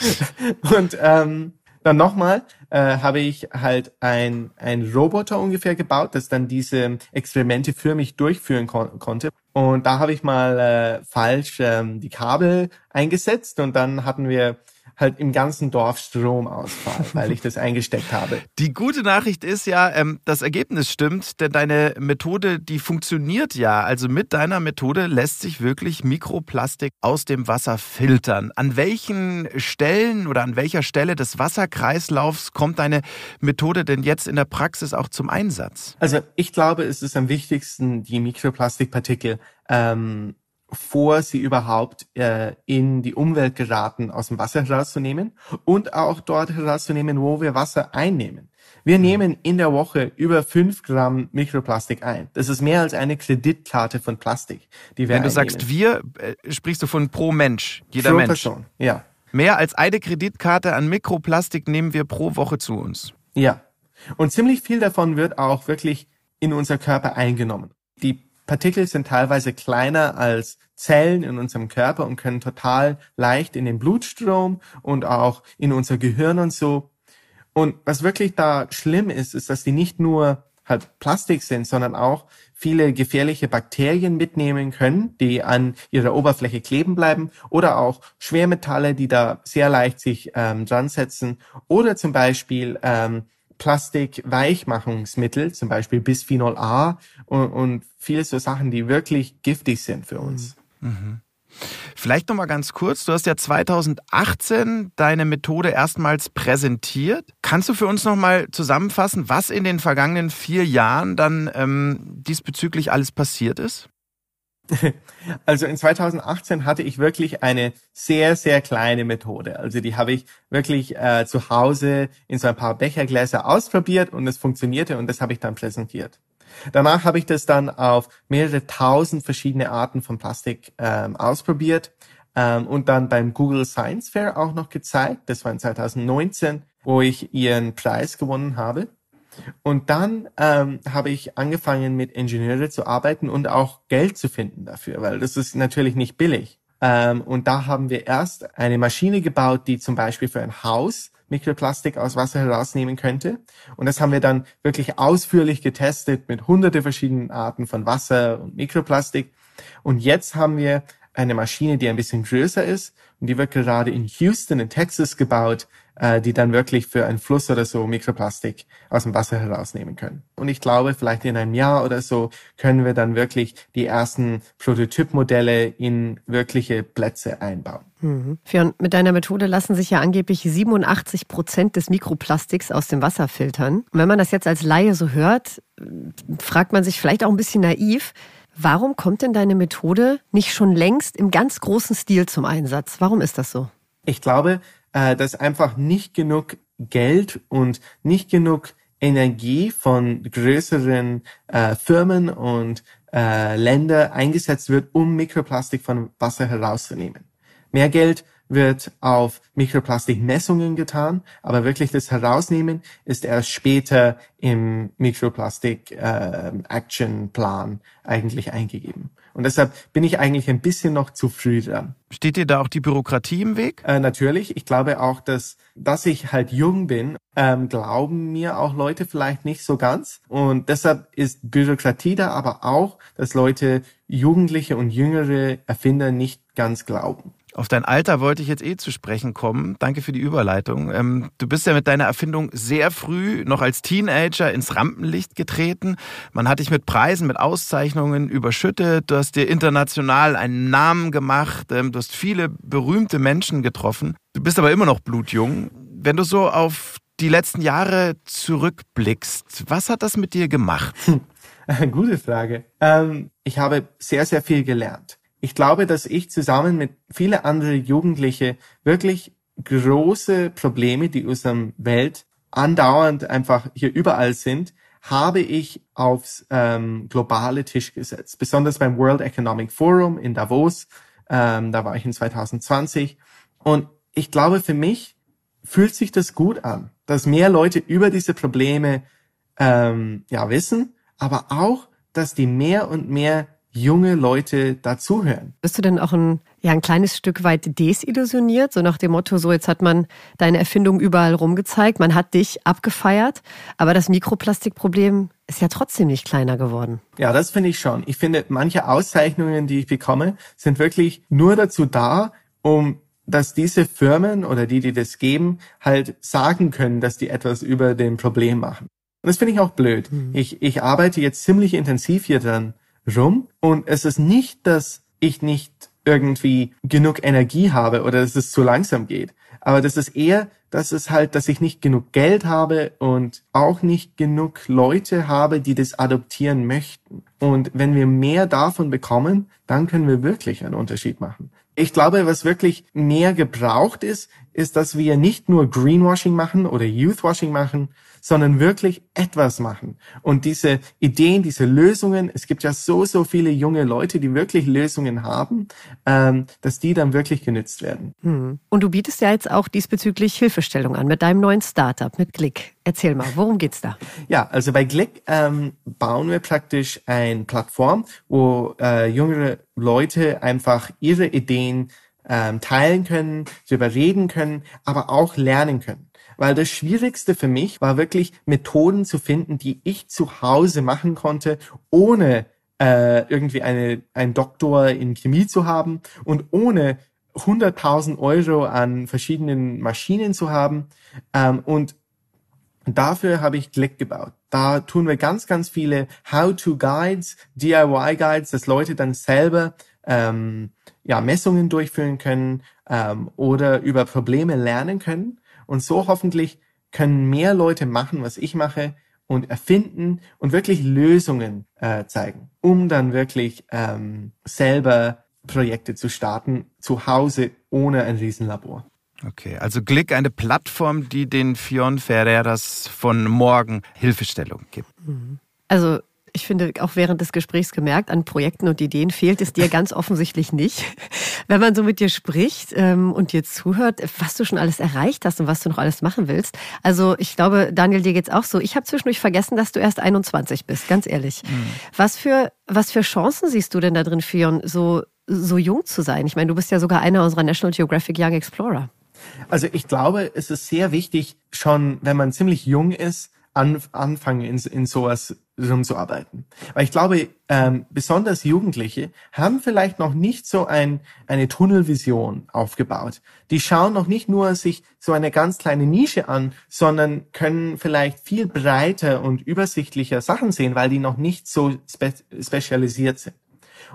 und ähm, dann nochmal äh, habe ich halt ein, ein Roboter ungefähr gebaut, das dann diese Experimente für mich durchführen kon konnte. Und da habe ich mal äh, falsch ähm, die Kabel eingesetzt und dann hatten wir halt im ganzen Dorf Stromausfall, weil ich das eingesteckt habe. Die gute Nachricht ist ja, ähm, das Ergebnis stimmt, denn deine Methode, die funktioniert ja. Also mit deiner Methode lässt sich wirklich Mikroplastik aus dem Wasser filtern. An welchen Stellen oder an welcher Stelle des Wasserkreislaufs kommt deine Methode denn jetzt in der Praxis auch zum Einsatz? Also ich glaube, es ist am wichtigsten, die Mikroplastikpartikel ähm, vor sie überhaupt äh, in die Umwelt geraten, aus dem Wasser herauszunehmen und auch dort herauszunehmen, wo wir Wasser einnehmen. Wir mhm. nehmen in der Woche über fünf Gramm Mikroplastik ein. Das ist mehr als eine Kreditkarte von Plastik, die wir Wenn du einnehmen. sagst wir, äh, sprichst du von pro Mensch, jeder pro Mensch. Person, ja. Mehr als eine Kreditkarte an Mikroplastik nehmen wir pro Woche zu uns. Ja. Und ziemlich viel davon wird auch wirklich in unser Körper eingenommen. Die Partikel sind teilweise kleiner als Zellen in unserem Körper und können total leicht in den Blutstrom und auch in unser Gehirn und so. Und was wirklich da schlimm ist, ist, dass die nicht nur halt Plastik sind, sondern auch viele gefährliche Bakterien mitnehmen können, die an ihrer Oberfläche kleben bleiben oder auch Schwermetalle, die da sehr leicht sich ähm, dran setzen oder zum Beispiel ähm, Plastik-Weichmachungsmittel, zum Beispiel Bisphenol A und, und viele so Sachen, die wirklich giftig sind für uns. Mhm. Vielleicht noch mal ganz kurz. Du hast ja 2018 deine Methode erstmals präsentiert. Kannst du für uns noch mal zusammenfassen, was in den vergangenen vier Jahren dann ähm, diesbezüglich alles passiert ist? Also in 2018 hatte ich wirklich eine sehr, sehr kleine Methode. Also die habe ich wirklich äh, zu Hause in so ein paar Bechergläser ausprobiert und es funktionierte und das habe ich dann präsentiert. Danach habe ich das dann auf mehrere tausend verschiedene Arten von Plastik ähm, ausprobiert ähm, und dann beim Google Science Fair auch noch gezeigt. Das war in 2019, wo ich ihren Preis gewonnen habe. Und dann ähm, habe ich angefangen mit Ingenieure zu arbeiten und auch Geld zu finden dafür, weil das ist natürlich nicht billig. Ähm, und da haben wir erst eine Maschine gebaut, die zum Beispiel für ein Haus Mikroplastik aus Wasser herausnehmen könnte. Und das haben wir dann wirklich ausführlich getestet mit hunderte verschiedenen Arten von Wasser und Mikroplastik. Und jetzt haben wir eine Maschine, die ein bisschen größer ist und die wird gerade in Houston in Texas gebaut, äh, die dann wirklich für einen Fluss oder so Mikroplastik aus dem Wasser herausnehmen können. Und ich glaube, vielleicht in einem Jahr oder so können wir dann wirklich die ersten Prototypmodelle in wirkliche Plätze einbauen. Mhm. Fionn, mit deiner Methode lassen sich ja angeblich 87 Prozent des Mikroplastiks aus dem Wasser filtern. Und wenn man das jetzt als Laie so hört, fragt man sich vielleicht auch ein bisschen naiv, Warum kommt denn deine Methode nicht schon längst im ganz großen Stil zum Einsatz? Warum ist das so? Ich glaube, äh, dass einfach nicht genug Geld und nicht genug Energie von größeren äh, Firmen und äh, Länder eingesetzt wird, um Mikroplastik von Wasser herauszunehmen. Mehr Geld wird auf Mikroplastikmessungen getan, aber wirklich das Herausnehmen ist erst später im Mikroplastik äh, Action Plan eigentlich eingegeben. Und deshalb bin ich eigentlich ein bisschen noch zu früh dran. Steht dir da auch die Bürokratie im Weg? Äh, natürlich. Ich glaube auch, dass, dass ich halt jung bin, ähm, glauben mir auch Leute vielleicht nicht so ganz. Und deshalb ist Bürokratie da aber auch, dass Leute, Jugendliche und jüngere Erfinder nicht ganz glauben. Auf dein Alter wollte ich jetzt eh zu sprechen kommen. Danke für die Überleitung. Ähm, du bist ja mit deiner Erfindung sehr früh, noch als Teenager, ins Rampenlicht getreten. Man hat dich mit Preisen, mit Auszeichnungen überschüttet. Du hast dir international einen Namen gemacht. Ähm, du hast viele berühmte Menschen getroffen. Du bist aber immer noch blutjung. Wenn du so auf die letzten Jahre zurückblickst, was hat das mit dir gemacht? Gute Frage. Ähm, ich habe sehr, sehr viel gelernt. Ich glaube, dass ich zusammen mit viele andere Jugendliche wirklich große Probleme, die unserer Welt andauernd einfach hier überall sind, habe ich aufs ähm, globale Tisch gesetzt. Besonders beim World Economic Forum in Davos. Ähm, da war ich in 2020. Und ich glaube, für mich fühlt sich das gut an, dass mehr Leute über diese Probleme ähm, ja wissen, aber auch, dass die mehr und mehr junge Leute dazuhören. Bist du denn auch ein, ja, ein kleines Stück weit desillusioniert? So nach dem Motto, so jetzt hat man deine Erfindung überall rumgezeigt, man hat dich abgefeiert, aber das Mikroplastikproblem ist ja trotzdem nicht kleiner geworden. Ja, das finde ich schon. Ich finde, manche Auszeichnungen, die ich bekomme, sind wirklich nur dazu da, um dass diese Firmen oder die, die das geben, halt sagen können, dass die etwas über dem Problem machen. Und das finde ich auch blöd. Mhm. Ich, ich arbeite jetzt ziemlich intensiv hier dran rum. Und es ist nicht, dass ich nicht irgendwie genug Energie habe oder dass es zu langsam geht. Aber das ist eher, dass es halt, dass ich nicht genug Geld habe und auch nicht genug Leute habe, die das adoptieren möchten. Und wenn wir mehr davon bekommen, dann können wir wirklich einen Unterschied machen. Ich glaube, was wirklich mehr gebraucht ist, ist, dass wir nicht nur Greenwashing machen oder Youthwashing machen, sondern wirklich etwas machen. Und diese Ideen, diese Lösungen, es gibt ja so, so viele junge Leute, die wirklich Lösungen haben, ähm, dass die dann wirklich genützt werden. Hm. Und du bietest ja jetzt auch diesbezüglich Hilfestellung an mit deinem neuen Startup, mit Glick. Erzähl mal, worum geht's da? Ja, also bei Glick ähm, bauen wir praktisch eine Plattform, wo äh, jüngere Leute einfach ihre Ideen ähm, teilen können, darüber reden können, aber auch lernen können. Weil das Schwierigste für mich war wirklich Methoden zu finden, die ich zu Hause machen konnte, ohne äh, irgendwie eine, ein Doktor in Chemie zu haben und ohne 100.000 Euro an verschiedenen Maschinen zu haben. Ähm, und dafür habe ich Glick gebaut. Da tun wir ganz, ganz viele How-to-Guides, DIY-Guides, dass Leute dann selber ähm, ja, Messungen durchführen können ähm, oder über Probleme lernen können. Und so hoffentlich können mehr Leute machen, was ich mache und erfinden und wirklich Lösungen äh, zeigen, um dann wirklich ähm, selber Projekte zu starten, zu Hause ohne ein Riesenlabor. Okay, also Glick, eine Plattform, die den Fion Ferreras von morgen Hilfestellung gibt. Also ich finde, auch während des Gesprächs gemerkt, an Projekten und Ideen fehlt es dir ganz offensichtlich nicht. Wenn man so mit dir spricht ähm, und dir zuhört, was du schon alles erreicht hast und was du noch alles machen willst. Also ich glaube, Daniel, dir geht's auch so. Ich habe zwischendurch vergessen, dass du erst 21 bist, ganz ehrlich. Mhm. Was für was für Chancen siehst du denn da drin, Fion, so so jung zu sein? Ich meine, du bist ja sogar einer unserer National Geographic Young Explorer. Also ich glaube, es ist sehr wichtig, schon wenn man ziemlich jung ist, an, anfangen, in, in sowas rumzuarbeiten. Weil ich glaube, ähm, besonders Jugendliche haben vielleicht noch nicht so ein, eine Tunnelvision aufgebaut. Die schauen noch nicht nur sich so eine ganz kleine Nische an, sondern können vielleicht viel breiter und übersichtlicher Sachen sehen, weil die noch nicht so spe spezialisiert sind.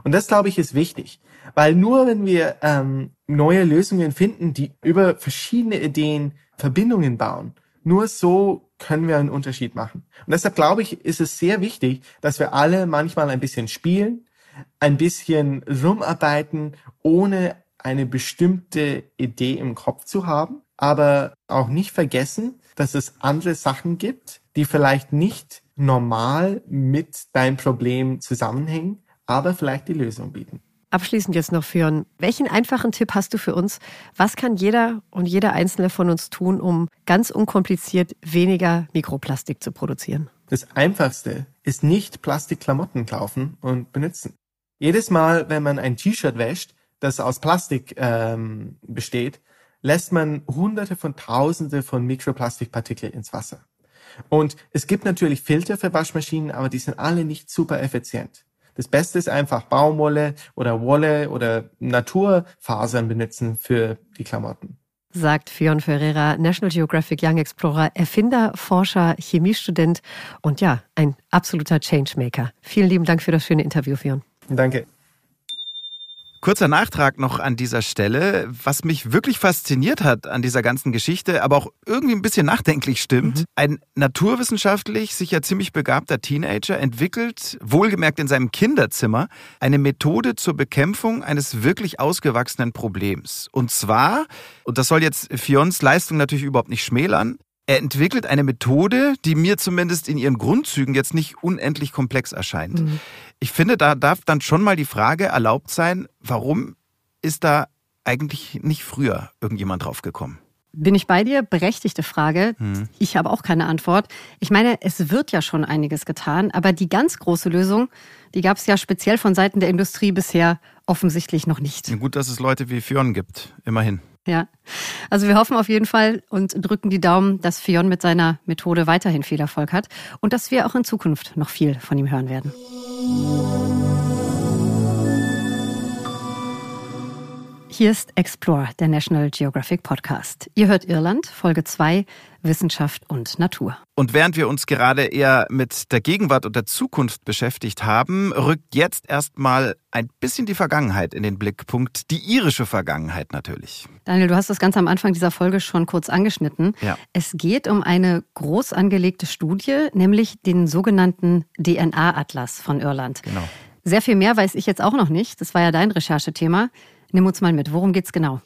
Und das, glaube ich, ist wichtig. Weil nur wenn wir ähm, neue Lösungen finden, die über verschiedene Ideen Verbindungen bauen, nur so können wir einen Unterschied machen. Und deshalb glaube ich, ist es sehr wichtig, dass wir alle manchmal ein bisschen spielen, ein bisschen rumarbeiten, ohne eine bestimmte Idee im Kopf zu haben, aber auch nicht vergessen, dass es andere Sachen gibt, die vielleicht nicht normal mit deinem Problem zusammenhängen, aber vielleicht die Lösung bieten. Abschließend jetzt noch, Fionn, welchen einfachen Tipp hast du für uns? Was kann jeder und jeder Einzelne von uns tun, um ganz unkompliziert weniger Mikroplastik zu produzieren? Das Einfachste ist nicht Plastikklamotten kaufen und benutzen. Jedes Mal, wenn man ein T-Shirt wäscht, das aus Plastik ähm, besteht, lässt man Hunderte von Tausende von Mikroplastikpartikeln ins Wasser. Und es gibt natürlich Filter für Waschmaschinen, aber die sind alle nicht super effizient. Das Beste ist einfach Baumwolle oder Wolle oder Naturfasern benutzen für die Klamotten. Sagt Fion Ferreira, National Geographic Young Explorer, Erfinder, Forscher, Chemiestudent und ja, ein absoluter Changemaker. Vielen lieben Dank für das schöne Interview, Fion. Danke. Kurzer Nachtrag noch an dieser Stelle. Was mich wirklich fasziniert hat an dieser ganzen Geschichte, aber auch irgendwie ein bisschen nachdenklich stimmt. Mhm. Ein naturwissenschaftlich sicher ziemlich begabter Teenager entwickelt, wohlgemerkt in seinem Kinderzimmer, eine Methode zur Bekämpfung eines wirklich ausgewachsenen Problems. Und zwar, und das soll jetzt Fions Leistung natürlich überhaupt nicht schmälern, er entwickelt eine Methode, die mir zumindest in ihren Grundzügen jetzt nicht unendlich komplex erscheint. Mhm. Ich finde, da darf dann schon mal die Frage erlaubt sein, warum ist da eigentlich nicht früher irgendjemand drauf gekommen? Bin ich bei dir? Berechtigte Frage. Hm. Ich habe auch keine Antwort. Ich meine, es wird ja schon einiges getan, aber die ganz große Lösung, die gab es ja speziell von Seiten der Industrie bisher offensichtlich noch nicht. Gut, dass es Leute wie Fionn gibt, immerhin. Ja, also wir hoffen auf jeden Fall und drücken die Daumen, dass Fionn mit seiner Methode weiterhin viel Erfolg hat und dass wir auch in Zukunft noch viel von ihm hören werden. Hier ist Explore, der National Geographic Podcast. Ihr hört Irland, Folge 2, Wissenschaft und Natur. Und während wir uns gerade eher mit der Gegenwart und der Zukunft beschäftigt haben, rückt jetzt erstmal ein bisschen die Vergangenheit in den Blickpunkt. Die irische Vergangenheit natürlich. Daniel, du hast das ganz am Anfang dieser Folge schon kurz angeschnitten. Ja. Es geht um eine groß angelegte Studie, nämlich den sogenannten DNA-Atlas von Irland. Genau. Sehr viel mehr weiß ich jetzt auch noch nicht. Das war ja dein Recherchethema. Nimm uns mal mit. Worum geht's genau?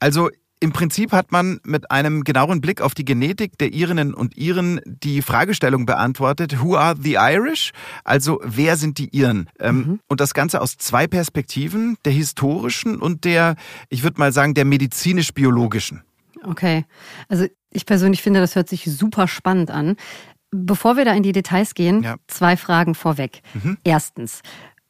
Also im Prinzip hat man mit einem genaueren Blick auf die Genetik der Irinnen und Iren die Fragestellung beantwortet, who are the Irish? Also wer sind die Iren? Ähm, mhm. Und das Ganze aus zwei Perspektiven, der historischen und der, ich würde mal sagen, der medizinisch-biologischen. Okay, also ich persönlich finde, das hört sich super spannend an. Bevor wir da in die Details gehen, ja. zwei Fragen vorweg. Mhm. Erstens,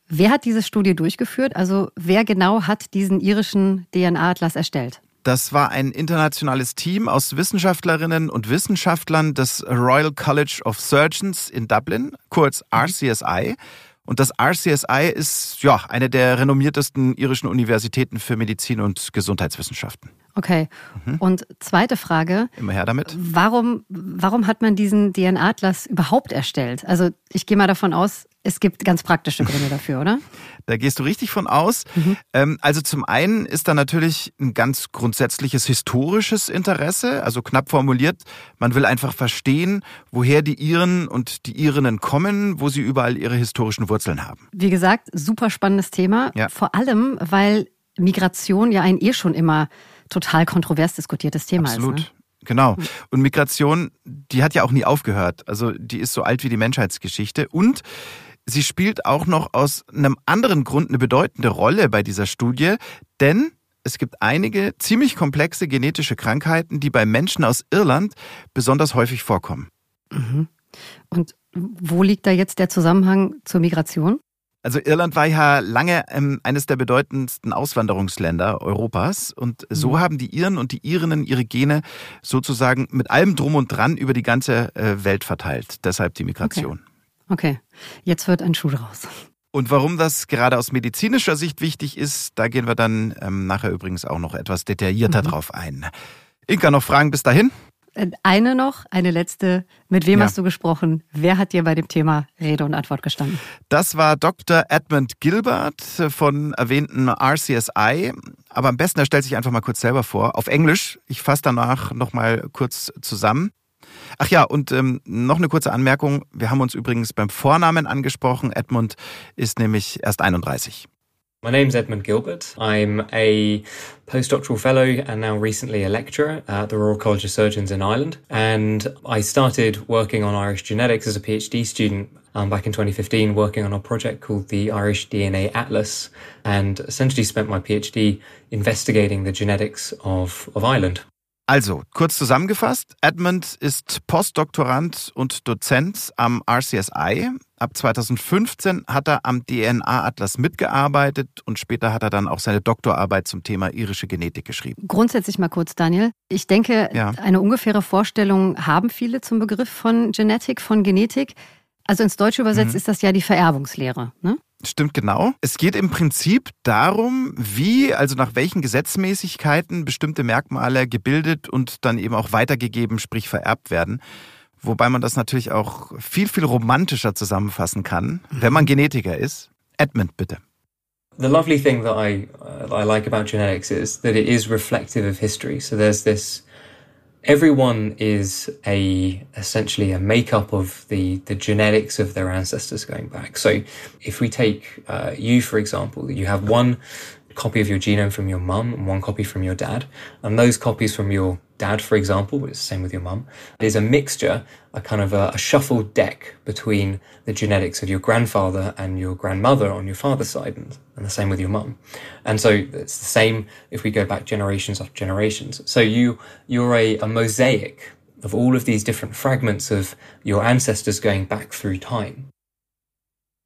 wer hat diese Studie durchgeführt? Also wer genau hat diesen irischen DNA-Atlas erstellt? Das war ein internationales Team aus Wissenschaftlerinnen und Wissenschaftlern des Royal College of Surgeons in Dublin, kurz mhm. RCSI. Und das RCSI ist ja eine der renommiertesten irischen Universitäten für Medizin und Gesundheitswissenschaften. Okay. Mhm. Und zweite Frage. Immer her damit. Warum, warum hat man diesen DNA-Atlas überhaupt erstellt? Also ich gehe mal davon aus, es gibt ganz praktische Gründe dafür, oder? Da gehst du richtig von aus. Mhm. Ähm, also zum einen ist da natürlich ein ganz grundsätzliches historisches Interesse, also knapp formuliert, man will einfach verstehen, woher die Iren und die Irinnen kommen, wo sie überall ihre historischen Wurzeln haben. Wie gesagt, super spannendes Thema. Ja. Vor allem, weil Migration ja ein eh schon immer total kontrovers diskutiertes Thema Absolut. ist. Ne? Genau. Und Migration, die hat ja auch nie aufgehört. Also die ist so alt wie die Menschheitsgeschichte. Und sie spielt auch noch aus einem anderen Grund eine bedeutende Rolle bei dieser Studie, denn es gibt einige ziemlich komplexe genetische Krankheiten, die bei Menschen aus Irland besonders häufig vorkommen. Mhm. Und wo liegt da jetzt der Zusammenhang zur Migration? Also Irland war ja lange ähm, eines der bedeutendsten Auswanderungsländer Europas und so mhm. haben die Iren und die Irinnen ihre Gene sozusagen mit allem drum und dran über die ganze äh, Welt verteilt. Deshalb die Migration. Okay. okay, jetzt wird ein Schuh draus. Und warum das gerade aus medizinischer Sicht wichtig ist, da gehen wir dann ähm, nachher übrigens auch noch etwas detaillierter mhm. drauf ein. Inka, noch Fragen bis dahin? Äh, eine noch, eine letzte. Mit wem ja. hast du gesprochen? Wer hat dir bei dem Thema Rede und Antwort gestanden? Das war Dr. Edmund Gilbert von erwähnten RCSI. Aber am besten, er stellt sich einfach mal kurz selber vor. Auf Englisch. Ich fasse danach nochmal kurz zusammen. Ach ja, und ähm, noch eine kurze Anmerkung. Wir haben uns übrigens beim Vornamen angesprochen. Edmund ist nämlich erst 31. My name's Edmund Gilbert. I'm a postdoctoral fellow and now recently a lecturer at the Royal College of Surgeons in Ireland. And I started working on Irish genetics as a PhD student um, back in 2015, working on a project called the Irish DNA Atlas, and essentially spent my PhD investigating the genetics of, of Ireland. Also, kurz zusammengefasst, Edmund ist Postdoktorand und Dozent am RCSI. Ab 2015 hat er am DNA-Atlas mitgearbeitet und später hat er dann auch seine Doktorarbeit zum Thema irische Genetik geschrieben. Grundsätzlich mal kurz, Daniel. Ich denke, ja. eine ungefähre Vorstellung haben viele zum Begriff von Genetik, von Genetik. Also ins Deutsche übersetzt mhm. ist das ja die Vererbungslehre. Ne? Stimmt genau. Es geht im Prinzip darum, wie, also nach welchen Gesetzmäßigkeiten bestimmte Merkmale gebildet und dann eben auch weitergegeben, sprich vererbt werden. Wobei man das natürlich auch viel, viel romantischer zusammenfassen kann, wenn man Genetiker ist. Edmund, bitte. The lovely thing that I, uh, I like about genetics is that it is reflective of history. So there's this everyone is a essentially a makeup of the the genetics of their ancestors going back. So if we take uh, you for example, you have one copy of your genome from your mum and one copy from your dad, and those copies from your dad, for example, but it's the same with your mum, is a mixture, a kind of a, a, shuffled deck between the genetics of your grandfather and your grandmother on your father's side, and, and the same with your mum. And so it's the same if we go back generations after generations. So you you're a, a mosaic of all of these different fragments of your ancestors going back through time.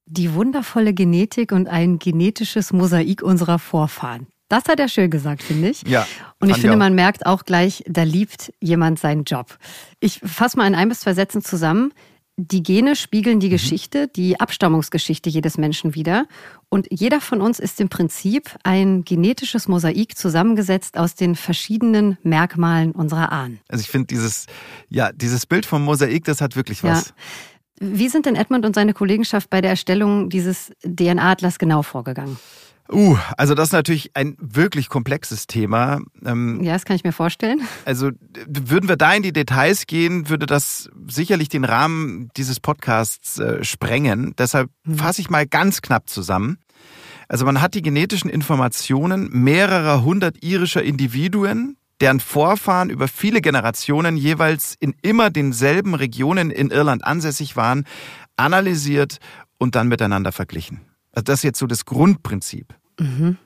Die wundervolle Genetik und ein genetisches Mosaik unserer Vorfahren. Das hat er schön gesagt, finde ich. Ja. Und ich finde, man merkt auch gleich, da liebt jemand seinen Job. Ich fasse mal in ein bis zwei Sätzen zusammen. Die Gene spiegeln die mhm. Geschichte, die Abstammungsgeschichte jedes Menschen wider. Und jeder von uns ist im Prinzip ein genetisches Mosaik zusammengesetzt aus den verschiedenen Merkmalen unserer Ahnen. Also ich finde dieses, ja, dieses Bild vom Mosaik, das hat wirklich was. Ja. Wie sind denn Edmund und seine Kollegenschaft bei der Erstellung dieses DNA-Atlas genau vorgegangen? Uh, also das ist natürlich ein wirklich komplexes Thema. Ähm, ja, das kann ich mir vorstellen. Also würden wir da in die Details gehen, würde das sicherlich den Rahmen dieses Podcasts äh, sprengen. Deshalb mhm. fasse ich mal ganz knapp zusammen. Also man hat die genetischen Informationen mehrerer hundert irischer Individuen, deren Vorfahren über viele Generationen jeweils in immer denselben Regionen in Irland ansässig waren, analysiert und dann miteinander verglichen. Also das ist jetzt so das Grundprinzip. Mhm.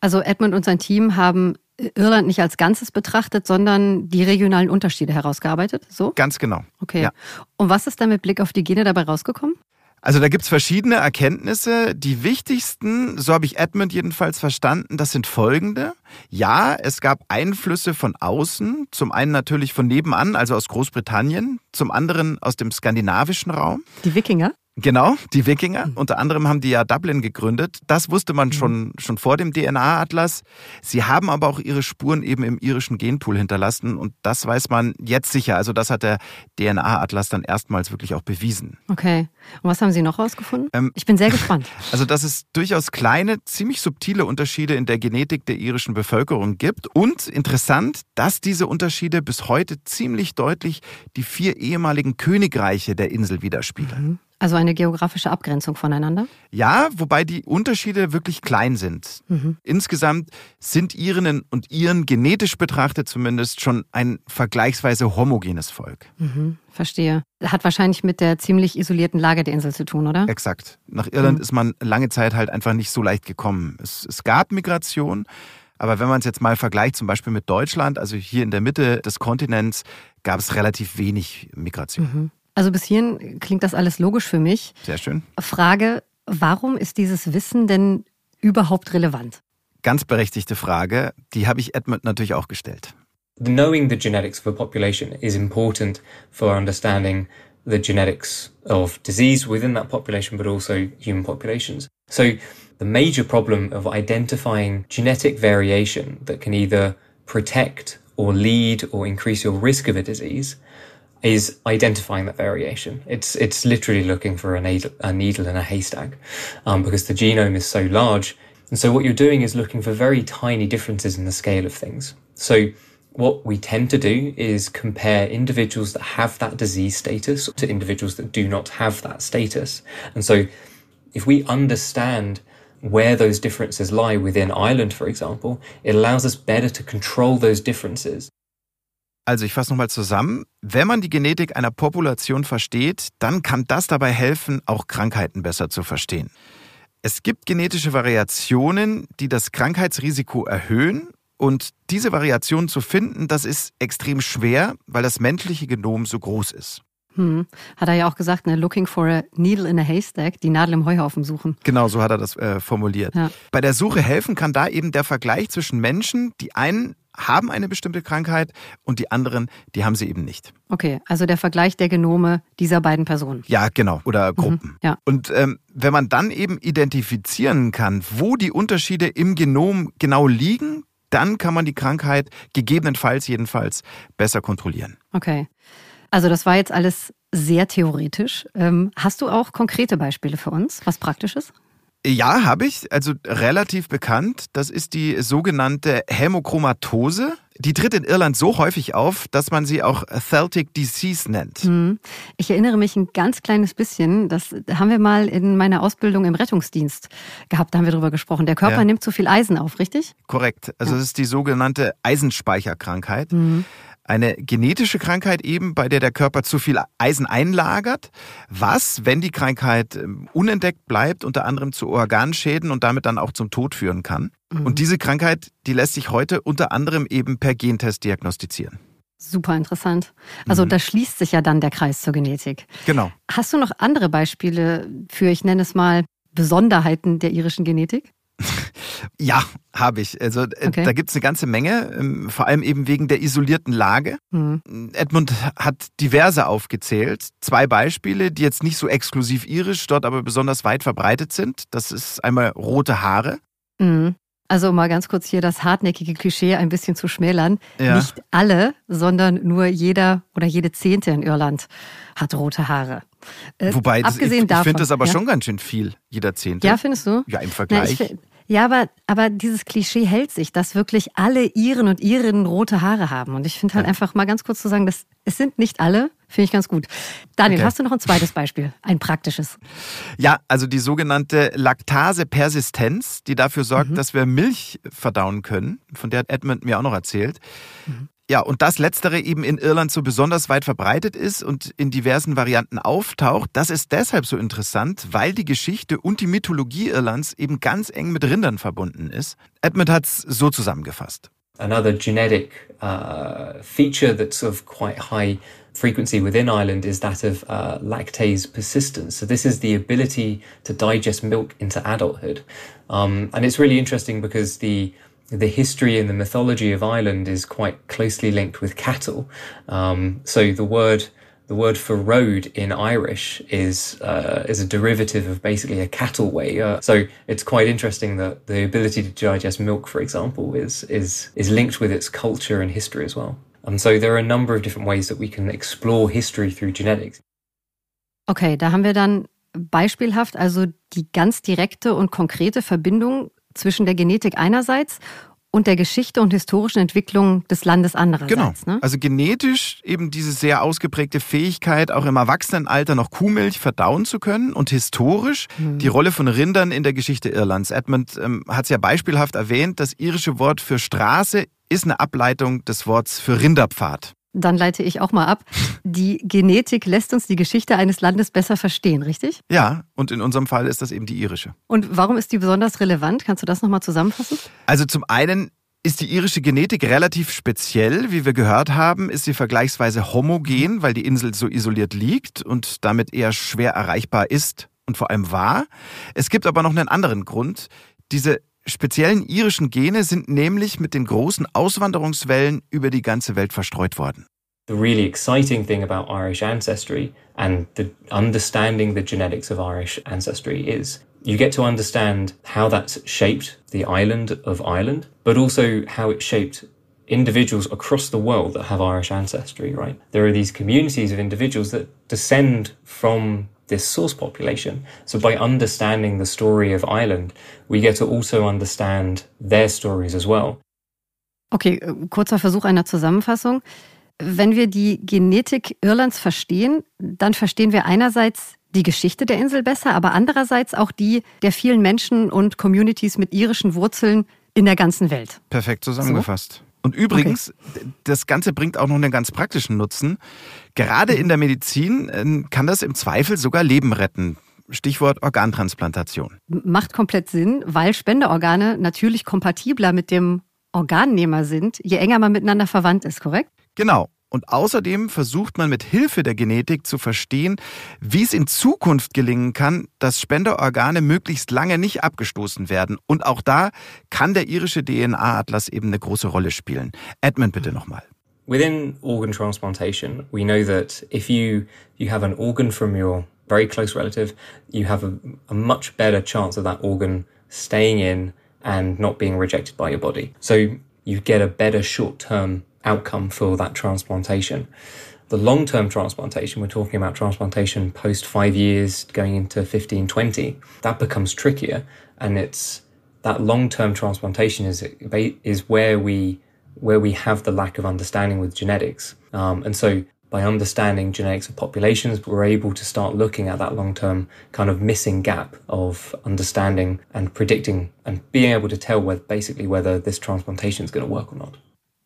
Also Edmund und sein Team haben Irland nicht als Ganzes betrachtet, sondern die regionalen Unterschiede herausgearbeitet, so? Ganz genau. Okay. Ja. Und was ist da mit Blick auf die Gene dabei rausgekommen? Also da gibt's verschiedene Erkenntnisse. Die wichtigsten, so habe ich Edmund jedenfalls verstanden, das sind folgende. Ja, es gab Einflüsse von außen, zum einen natürlich von nebenan, also aus Großbritannien, zum anderen aus dem skandinavischen Raum. Die Wikinger? Genau, die Wikinger. Mhm. Unter anderem haben die ja Dublin gegründet. Das wusste man schon, mhm. schon vor dem DNA-Atlas. Sie haben aber auch ihre Spuren eben im irischen Genpool hinterlassen und das weiß man jetzt sicher. Also das hat der DNA-Atlas dann erstmals wirklich auch bewiesen. Okay. Und was haben Sie noch rausgefunden? Ähm, ich bin sehr gespannt. Also dass es durchaus kleine, ziemlich subtile Unterschiede in der Genetik der irischen Bevölkerung gibt und interessant, dass diese Unterschiede bis heute ziemlich deutlich die vier ehemaligen Königreiche der Insel widerspiegeln. Mhm. Also eine geografische Abgrenzung voneinander? Ja, wobei die Unterschiede wirklich klein sind. Mhm. Insgesamt sind Irinnen und Iren genetisch betrachtet zumindest schon ein vergleichsweise homogenes Volk. Mhm, verstehe. Hat wahrscheinlich mit der ziemlich isolierten Lage der Insel zu tun, oder? Exakt. Nach Irland mhm. ist man lange Zeit halt einfach nicht so leicht gekommen. Es, es gab Migration. Aber wenn man es jetzt mal vergleicht, zum Beispiel mit Deutschland, also hier in der Mitte des Kontinents, gab es relativ wenig Migration. Mhm. Also bis hierhin klingt das alles logisch für mich. Sehr schön. Frage, warum ist dieses Wissen denn überhaupt relevant? Ganz berechtigte Frage, die habe ich Edmund natürlich auch gestellt. Knowing the genetics of a population is important for understanding the genetics of disease within that population, but also human populations. So the major problem of identifying genetic variation that can either protect or lead or increase your risk of a disease is identifying that variation. It's it's literally looking for a needle, a needle in a haystack, um, because the genome is so large. And so what you're doing is looking for very tiny differences in the scale of things. So what we tend to do is compare individuals that have that disease status to individuals that do not have that status. And so if we understand where those differences lie within Ireland, for example, it allows us better to control those differences Also ich fasse nochmal zusammen. Wenn man die Genetik einer Population versteht, dann kann das dabei helfen, auch Krankheiten besser zu verstehen. Es gibt genetische Variationen, die das Krankheitsrisiko erhöhen. Und diese Variationen zu finden, das ist extrem schwer, weil das menschliche Genom so groß ist. Hm. Hat er ja auch gesagt, ne? looking for a needle in a haystack, die Nadel im Heuhaufen suchen. Genau, so hat er das äh, formuliert. Ja. Bei der Suche helfen kann da eben der Vergleich zwischen Menschen, die einen haben eine bestimmte Krankheit und die anderen, die haben sie eben nicht. Okay, also der Vergleich der Genome dieser beiden Personen. Ja, genau, oder mhm, Gruppen. Mhm, ja. Und ähm, wenn man dann eben identifizieren kann, wo die Unterschiede im Genom genau liegen, dann kann man die Krankheit gegebenenfalls jedenfalls besser kontrollieren. Okay. Also das war jetzt alles sehr theoretisch. Ähm, hast du auch konkrete Beispiele für uns, was Praktisches? Ja, habe ich. Also relativ bekannt. Das ist die sogenannte Hämochromatose. Die tritt in Irland so häufig auf, dass man sie auch Celtic Disease nennt. Hm. Ich erinnere mich ein ganz kleines bisschen. Das haben wir mal in meiner Ausbildung im Rettungsdienst gehabt. Da haben wir drüber gesprochen. Der Körper ja. nimmt zu viel Eisen auf, richtig? Korrekt. Also es ist die sogenannte Eisenspeicherkrankheit. Mhm eine genetische Krankheit eben, bei der der Körper zu viel Eisen einlagert, was, wenn die Krankheit ähm, unentdeckt bleibt, unter anderem zu Organschäden und damit dann auch zum Tod führen kann. Mhm. Und diese Krankheit, die lässt sich heute unter anderem eben per Gentest diagnostizieren. Super interessant. Also mhm. da schließt sich ja dann der Kreis zur Genetik. Genau. Hast du noch andere Beispiele für, ich nenne es mal, Besonderheiten der irischen Genetik? Ja, habe ich. Also äh, okay. da gibt es eine ganze Menge, ähm, vor allem eben wegen der isolierten Lage. Mhm. Edmund hat diverse aufgezählt. Zwei Beispiele, die jetzt nicht so exklusiv irisch, dort aber besonders weit verbreitet sind. Das ist einmal rote Haare. Mhm. Also um mal ganz kurz hier das hartnäckige Klischee ein bisschen zu schmälern. Ja. Nicht alle, sondern nur jeder oder jede Zehnte in Irland hat rote Haare. Äh, Wobei, das, ich, ich finde das aber ja? schon ganz schön viel, jeder Zehnte. Ja, findest du? Ja, im Vergleich. Na, ich, Ja, aber, aber dieses Klischee hält sich, dass wirklich alle Iren und Irinnen rote Haare haben. Und ich finde halt einfach mal ganz kurz zu sagen, dass es sind nicht alle, finde ich ganz gut. Daniel, okay. hast du noch ein zweites Beispiel? Ein praktisches? Ja, also die sogenannte Laktasepersistenz, die dafür sorgt, mhm. dass wir Milch verdauen können, von der hat Edmund mir auch noch erzählt. Mhm. Ja, und das Letztere eben in Irland so besonders weit verbreitet ist und in diversen Varianten auftaucht, das ist deshalb so interessant, weil die Geschichte und die Mythologie Irlands eben ganz eng mit Rindern verbunden ist. Edmund hat es so zusammengefasst. Another genetic uh, feature that's of quite high frequency within Ireland is that of uh, lactase persistence. So this is the ability to digest milk into adulthood. Um, and it's really interesting because the the history and the mythology of Ireland is quite closely linked with cattle. Um, so the word the word for road in Irish is uh, is a derivative of basically a cattle way. Uh, so it's quite interesting that the ability to digest milk, for example, is is is linked with its culture and history as well. And so there are a number of different ways that we can explore history through genetics. Okay, da haben wir dann beispielhaft also die ganz direkte und konkrete Verbindung zwischen der Genetik einerseits und der Geschichte und historischen Entwicklung des Landes andererseits. Genau. Ne? Also genetisch eben diese sehr ausgeprägte Fähigkeit, auch im Erwachsenenalter noch Kuhmilch verdauen zu können und historisch mhm. die Rolle von Rindern in der Geschichte Irlands. Edmund ähm, hat es ja beispielhaft erwähnt, das irische Wort für Straße ist eine Ableitung des Wortes für Rinderpfad. Dann leite ich auch mal ab. Die Genetik lässt uns die Geschichte eines Landes besser verstehen, richtig? Ja, und in unserem Fall ist das eben die irische. Und warum ist die besonders relevant? Kannst du das nochmal zusammenfassen? Also zum einen ist die irische Genetik relativ speziell. Wie wir gehört haben, ist sie vergleichsweise homogen, weil die Insel so isoliert liegt und damit eher schwer erreichbar ist und vor allem war. Es gibt aber noch einen anderen Grund. Diese speziellen irischen Gene sind nämlich mit den großen Auswanderungswellen über die ganze Welt verstreut worden. The really exciting thing about Irish ancestry and the understanding the genetics of Irish ancestry is you get to understand how that's shaped the island of Ireland, but also how it shaped individuals across the world that have Irish ancestry, right? There are these communities of individuals that descend from this source population. So by understanding the story of Ireland, we get to also understand their stories as well. Okay, äh, kurzer Versuch einer Zusammenfassung. Wenn wir die Genetik Irlands verstehen, dann verstehen wir einerseits die Geschichte der Insel besser, aber andererseits auch die der vielen Menschen und Communities mit irischen Wurzeln in der ganzen Welt. Perfekt zusammengefasst. So? Und übrigens, okay. das Ganze bringt auch noch einen ganz praktischen Nutzen. Gerade in der Medizin äh, kann das im Zweifel sogar Leben retten. Stichwort Organtransplantation. Macht komplett Sinn, weil Spenderorgane natürlich kompatibler mit dem Organnehmer sind, je enger man miteinander verwandt ist, korrekt? Genau. Und außerdem versucht man mit Hilfe der Genetik zu verstehen, wie es in Zukunft gelingen kann, dass Spenderorgane möglichst lange nicht abgestoßen werden. Und auch da kann der irische DNA-Atlas eben eine große Rolle spielen. Edmund, bitte nochmal. Within organ transplantation, we know that if you, you have an organ from your very close relative, you have a, a much better chance of that organ staying in and not being rejected by your body. So you get a better short-term outcome for that transplantation. The long term transplantation, we're talking about transplantation post five years going into 15, 20, that becomes trickier. And it's that long term transplantation is, is where we, where we have the lack of understanding with genetics. Um, and so by understanding genetics of populations, we're able to start looking at that long term kind of missing gap of understanding and predicting and being able to tell whether, basically whether this transplantation is going to work or not.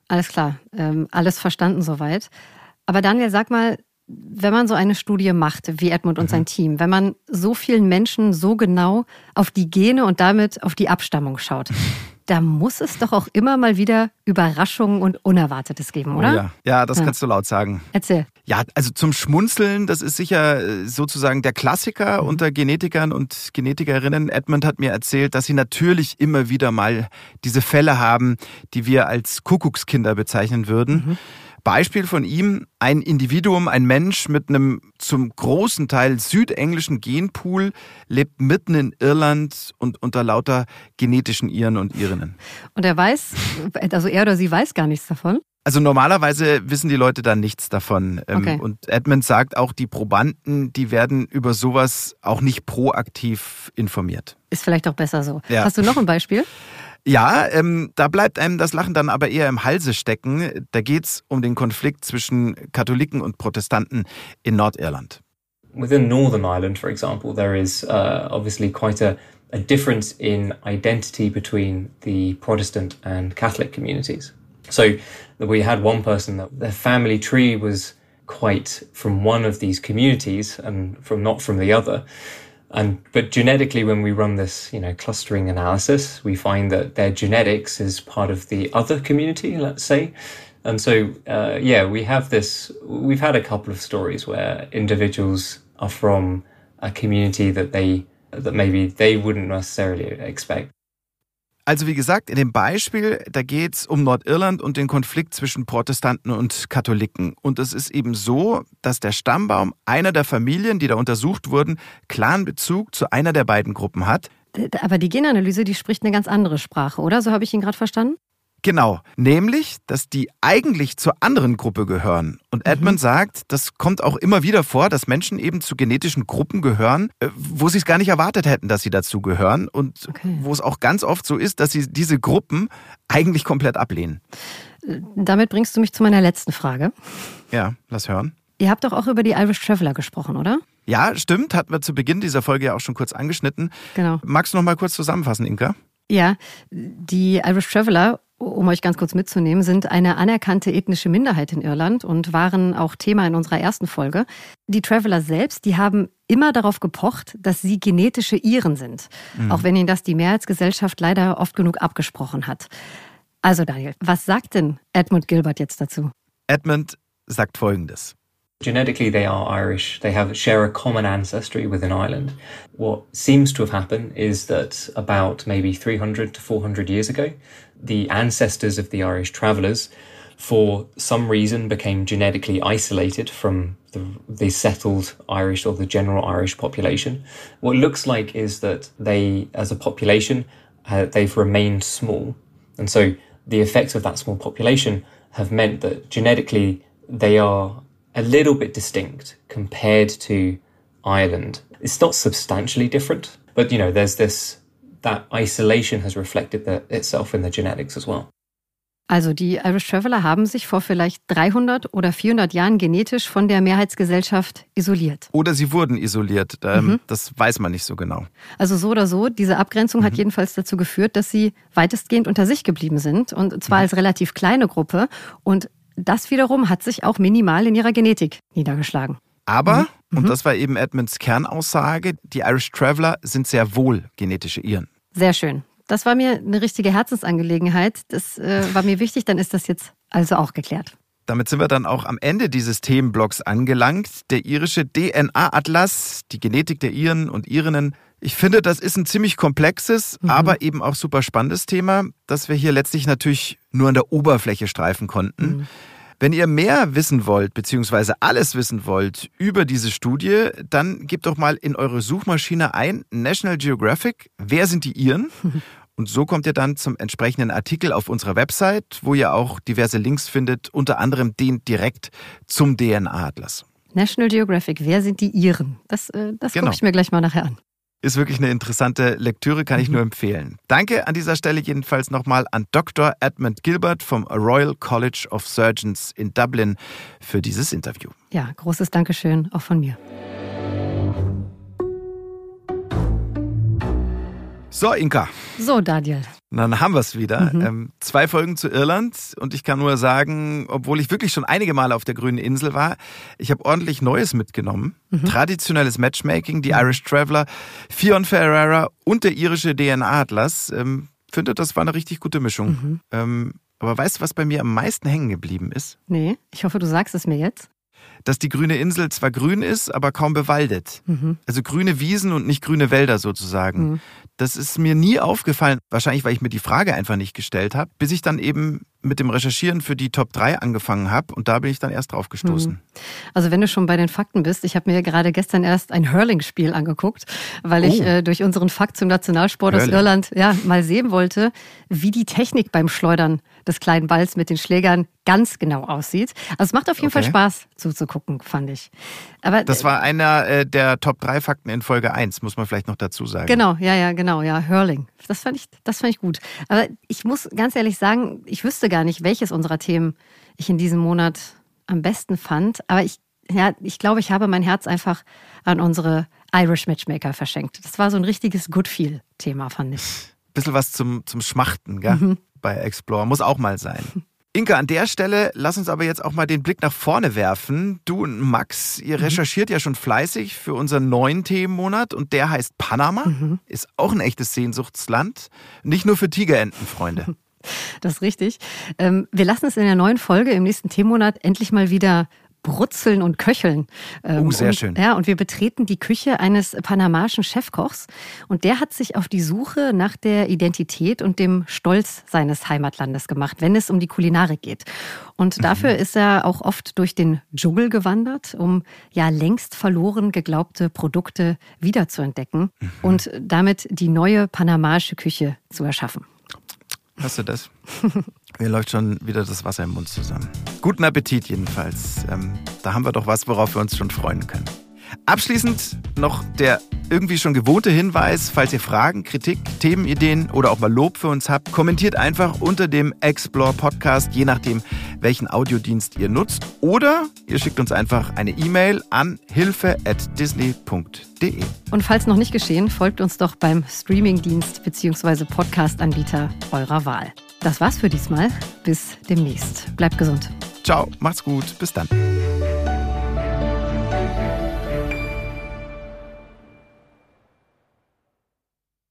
Alles klar, ähm, alles verstanden soweit. Aber Daniel, sag mal, wenn man so eine Studie macht, wie Edmund und mhm. sein Team, wenn man so vielen Menschen so genau auf die Gene und damit auf die Abstammung schaut, da muss es doch auch immer mal wieder Überraschungen und Unerwartetes geben, oder? Oh ja. ja, das ja. kannst du laut sagen. Erzähl. Ja, also zum Schmunzeln, das ist sicher äh, sozusagen der Klassiker mhm. unter Genetikern und Genetikerinnen. Edmund hat mir erzählt, dass sie natürlich immer wieder mal diese Fälle haben, die wir als Kuckuckskinder bezeichnen würden. Mhm Beispiel von ihm, ein Individuum, ein Mensch mit einem zum großen Teil südenglischen Genpool, lebt mitten in Irland und unter lauter genetischen Iren und Irinnen. Und er weiß, also er oder sie weiß gar nichts davon? Also normalerweise wissen die Leute da nichts davon. Ähm, Okay. Und Edmund sagt auch, die Probanden, die werden über sowas auch nicht proaktiv informiert. Ist vielleicht auch besser so. Ja. Hast du noch ein Beispiel? Ja, ähm, da bleibt einem das Lachen dann aber eher im Halse stecken. Da geht's um den Konflikt zwischen Katholiken und Protestanten in Nordirland. Within Northern Ireland, for example, there is uh, obviously quite a, a difference in identity between the Protestant and Catholic communities. So we had one person that their family tree was quite from one of these communities and from not from the other. And but genetically, when we run this, you know, clustering analysis, we find that their genetics is part of the other community, let's say. And so, uh, yeah, we have this. We've had a couple of stories where individuals are from a community that they that maybe they wouldn't necessarily expect. Also wie gesagt, in dem Beispiel, da geht's um Nordirland und den Konflikt zwischen Protestanten und Katholiken. Und es ist eben so, dass der Stammbaum einer der Familien, die da untersucht wurden, klaren Bezug zu einer der beiden Gruppen hat. Aber die Genanalyse, die spricht eine ganz andere Sprache, oder? So habe ich ihn gerade verstanden? Genau, nämlich, dass die eigentlich zur anderen Gruppe gehören. Und Edmund sagt, das kommt auch immer wieder vor, dass Menschen eben zu genetischen Gruppen gehören, äh, wo sie es gar nicht erwartet hätten, dass sie dazu gehören. Und Okay. wo es auch ganz oft so ist, dass sie diese Gruppen eigentlich komplett ablehnen. Damit bringst du mich zu meiner letzten Frage. Ja, lass hören. Ihr habt doch auch über die Irish Traveller gesprochen, oder? Ja, stimmt, hatten wir zu Beginn dieser Folge ja auch schon kurz angeschnitten. Genau. Magst du noch mal kurz zusammenfassen, Inka? Ja, die Irish Traveller, um euch ganz kurz mitzunehmen, sind eine anerkannte ethnische Minderheit in Irland und waren auch Thema in unserer ersten Folge. Die Traveller selbst, die haben immer darauf gepocht, dass sie genetische Iren sind, auch wenn ihnen das die Mehrheitsgesellschaft leider oft genug abgesprochen hat. Also Daniel, was sagt denn Edmund Gilbert jetzt dazu? Edmund sagt folgendes. Genetically, they are Irish. They have share a common ancestry within Ireland. What seems to have happened is that about maybe 300 to 400 years ago, the ancestors of the Irish travellers, for some reason, became genetically isolated from the, the settled Irish or the general Irish population. What looks like is that they, as a population, uh, they've remained small, and so the effects of that small population have meant that genetically they are a little bit distinct compared to Ireland. It's not substantially different, but you know, there's this that isolation has reflected the, itself in the genetics as well. Also die Irish Traveller haben sich vor vielleicht 300 oder 400 Jahren genetisch von der Mehrheitsgesellschaft isoliert. Oder sie wurden isoliert. Ähm, Das weiß man nicht so genau. Also so oder so, diese Abgrenzung hat jedenfalls dazu geführt, dass sie weitestgehend unter sich geblieben sind und zwar als relativ kleine Gruppe und das wiederum hat sich auch minimal in ihrer Genetik niedergeschlagen. Aber, und das war eben Edmunds Kernaussage, die Irish Traveller sind sehr wohl genetische Iren. Sehr schön. Das war mir eine richtige Herzensangelegenheit. Das äh, war mir wichtig, dann ist das jetzt also auch geklärt. Damit sind wir dann auch am Ende dieses Themenblocks angelangt. Der irische DNA-Atlas, die Genetik der Iren und Irinnen. Ich finde, das ist ein ziemlich komplexes, aber eben auch super spannendes Thema, das wir hier letztlich natürlich nur an der Oberfläche streifen konnten. Wenn ihr mehr wissen wollt, beziehungsweise alles wissen wollt über diese Studie, dann gebt doch mal in eure Suchmaschine ein National Geographic. Wer sind die Iren? Und so kommt ihr dann zum entsprechenden Artikel auf unserer Website, wo ihr auch diverse Links findet, unter anderem den direkt zum DNA-Atlas. National Geographic, wer sind die Iren? Das, äh, das Genau. gucke ich mir gleich mal nachher an. Ist wirklich eine interessante Lektüre, kann ich nur empfehlen. Danke an dieser Stelle jedenfalls nochmal an Dr. Edmund Gilbert vom Royal College of Surgeons in Dublin für dieses Interview. Ja, großes Dankeschön auch von mir. So, Inka, So, Daniel. Dann haben wir es wieder. Ähm, zwei Folgen zu Irland und ich kann nur sagen, obwohl ich wirklich schon einige Male auf der grünen Insel war, ich habe ordentlich Neues mitgenommen. Traditionelles Matchmaking, die Irish Traveller, Fionn Ferreira und der irische DNA-Atlas. Ähm, finde, das war eine richtig gute Mischung. Ähm, aber weißt du, was bei mir am meisten hängen geblieben ist? Nee, ich hoffe, du sagst es mir jetzt. Dass die grüne Insel zwar grün ist, aber kaum bewaldet. Mhm. Also grüne Wiesen und nicht grüne Wälder sozusagen. Das ist mir nie aufgefallen, wahrscheinlich weil ich mir die Frage einfach nicht gestellt habe, bis ich dann eben mit dem Recherchieren für die Top 3 angefangen habe und da bin ich dann erst drauf gestoßen. Also wenn du schon bei den Fakten bist, ich habe mir gerade gestern erst ein Hurling-Spiel angeguckt, weil ich Oh. äh, durch unseren Fakt zum Nationalsport aus Hurling. Irland ja mal sehen wollte, wie die Technik beim Schleudern des kleinen Balls mit den Schlägern ganz genau aussieht. Also es macht auf jeden okay. Fall Spaß zuzugucken, fand ich. Aber das war einer äh, der Top 3 Fakten in Folge 1, muss man vielleicht noch dazu sagen. Genau, ja, ja, genau, ja, Hurling. Das fand ich, das fand ich gut. Aber ich muss ganz ehrlich sagen, ich wüsste gar nicht, welches unserer Themen ich in diesem Monat am besten fand. Aber ich, ja, ich glaube, ich habe mein Herz einfach an unsere Irish Matchmaker verschenkt. Das war so ein richtiges Good Feel-Thema, fand ich. Bisschen was zum, zum Schmachten, gell? Mhm. Bei Explore. Muss auch mal sein. Inka, an der Stelle lass uns aber jetzt auch mal den Blick nach vorne werfen. Du und Max, ihr mhm. recherchiert ja schon fleißig für unseren neuen Themenmonat und der heißt Panama. Mhm. Ist auch ein echtes Sehnsuchtsland. Nicht nur für Tigerenten, Freunde. Das ist richtig. Ähm, wir lassen es in der neuen Folge im nächsten Themenmonat endlich mal wieder brutzeln und köcheln. Ähm, oh, sehr und, schön. Ja, und wir betreten die Küche eines panamaischen Chefkochs und der hat sich auf die Suche nach der Identität und dem Stolz seines Heimatlandes gemacht, wenn es um die Kulinarik geht. Und mhm. dafür mhm. ist er auch oft durch den Dschungel gewandert, um ja längst verloren geglaubte Produkte wiederzuentdecken mhm. und damit die neue panamaische Küche zu erschaffen. Hast du das? Mir läuft schon wieder das Wasser im Mund zusammen. Guten Appetit jedenfalls. Ähm, da haben wir doch was, worauf wir uns schon freuen können. Abschließend noch der irgendwie schon gewohnte Hinweis, falls ihr Fragen, Kritik, Themenideen oder auch mal Lob für uns habt, kommentiert einfach unter dem Explore Podcast, je nachdem, welchen Audiodienst ihr nutzt. Oder ihr schickt uns einfach eine E-Mail an hilfe.disney.de. Und falls noch nicht geschehen, folgt uns doch beim Streamingdienst bzw. Podcast-Anbieter eurer Wahl. Das war's für diesmal. Bis demnächst. Bleibt gesund. Ciao, macht's gut. Bis dann.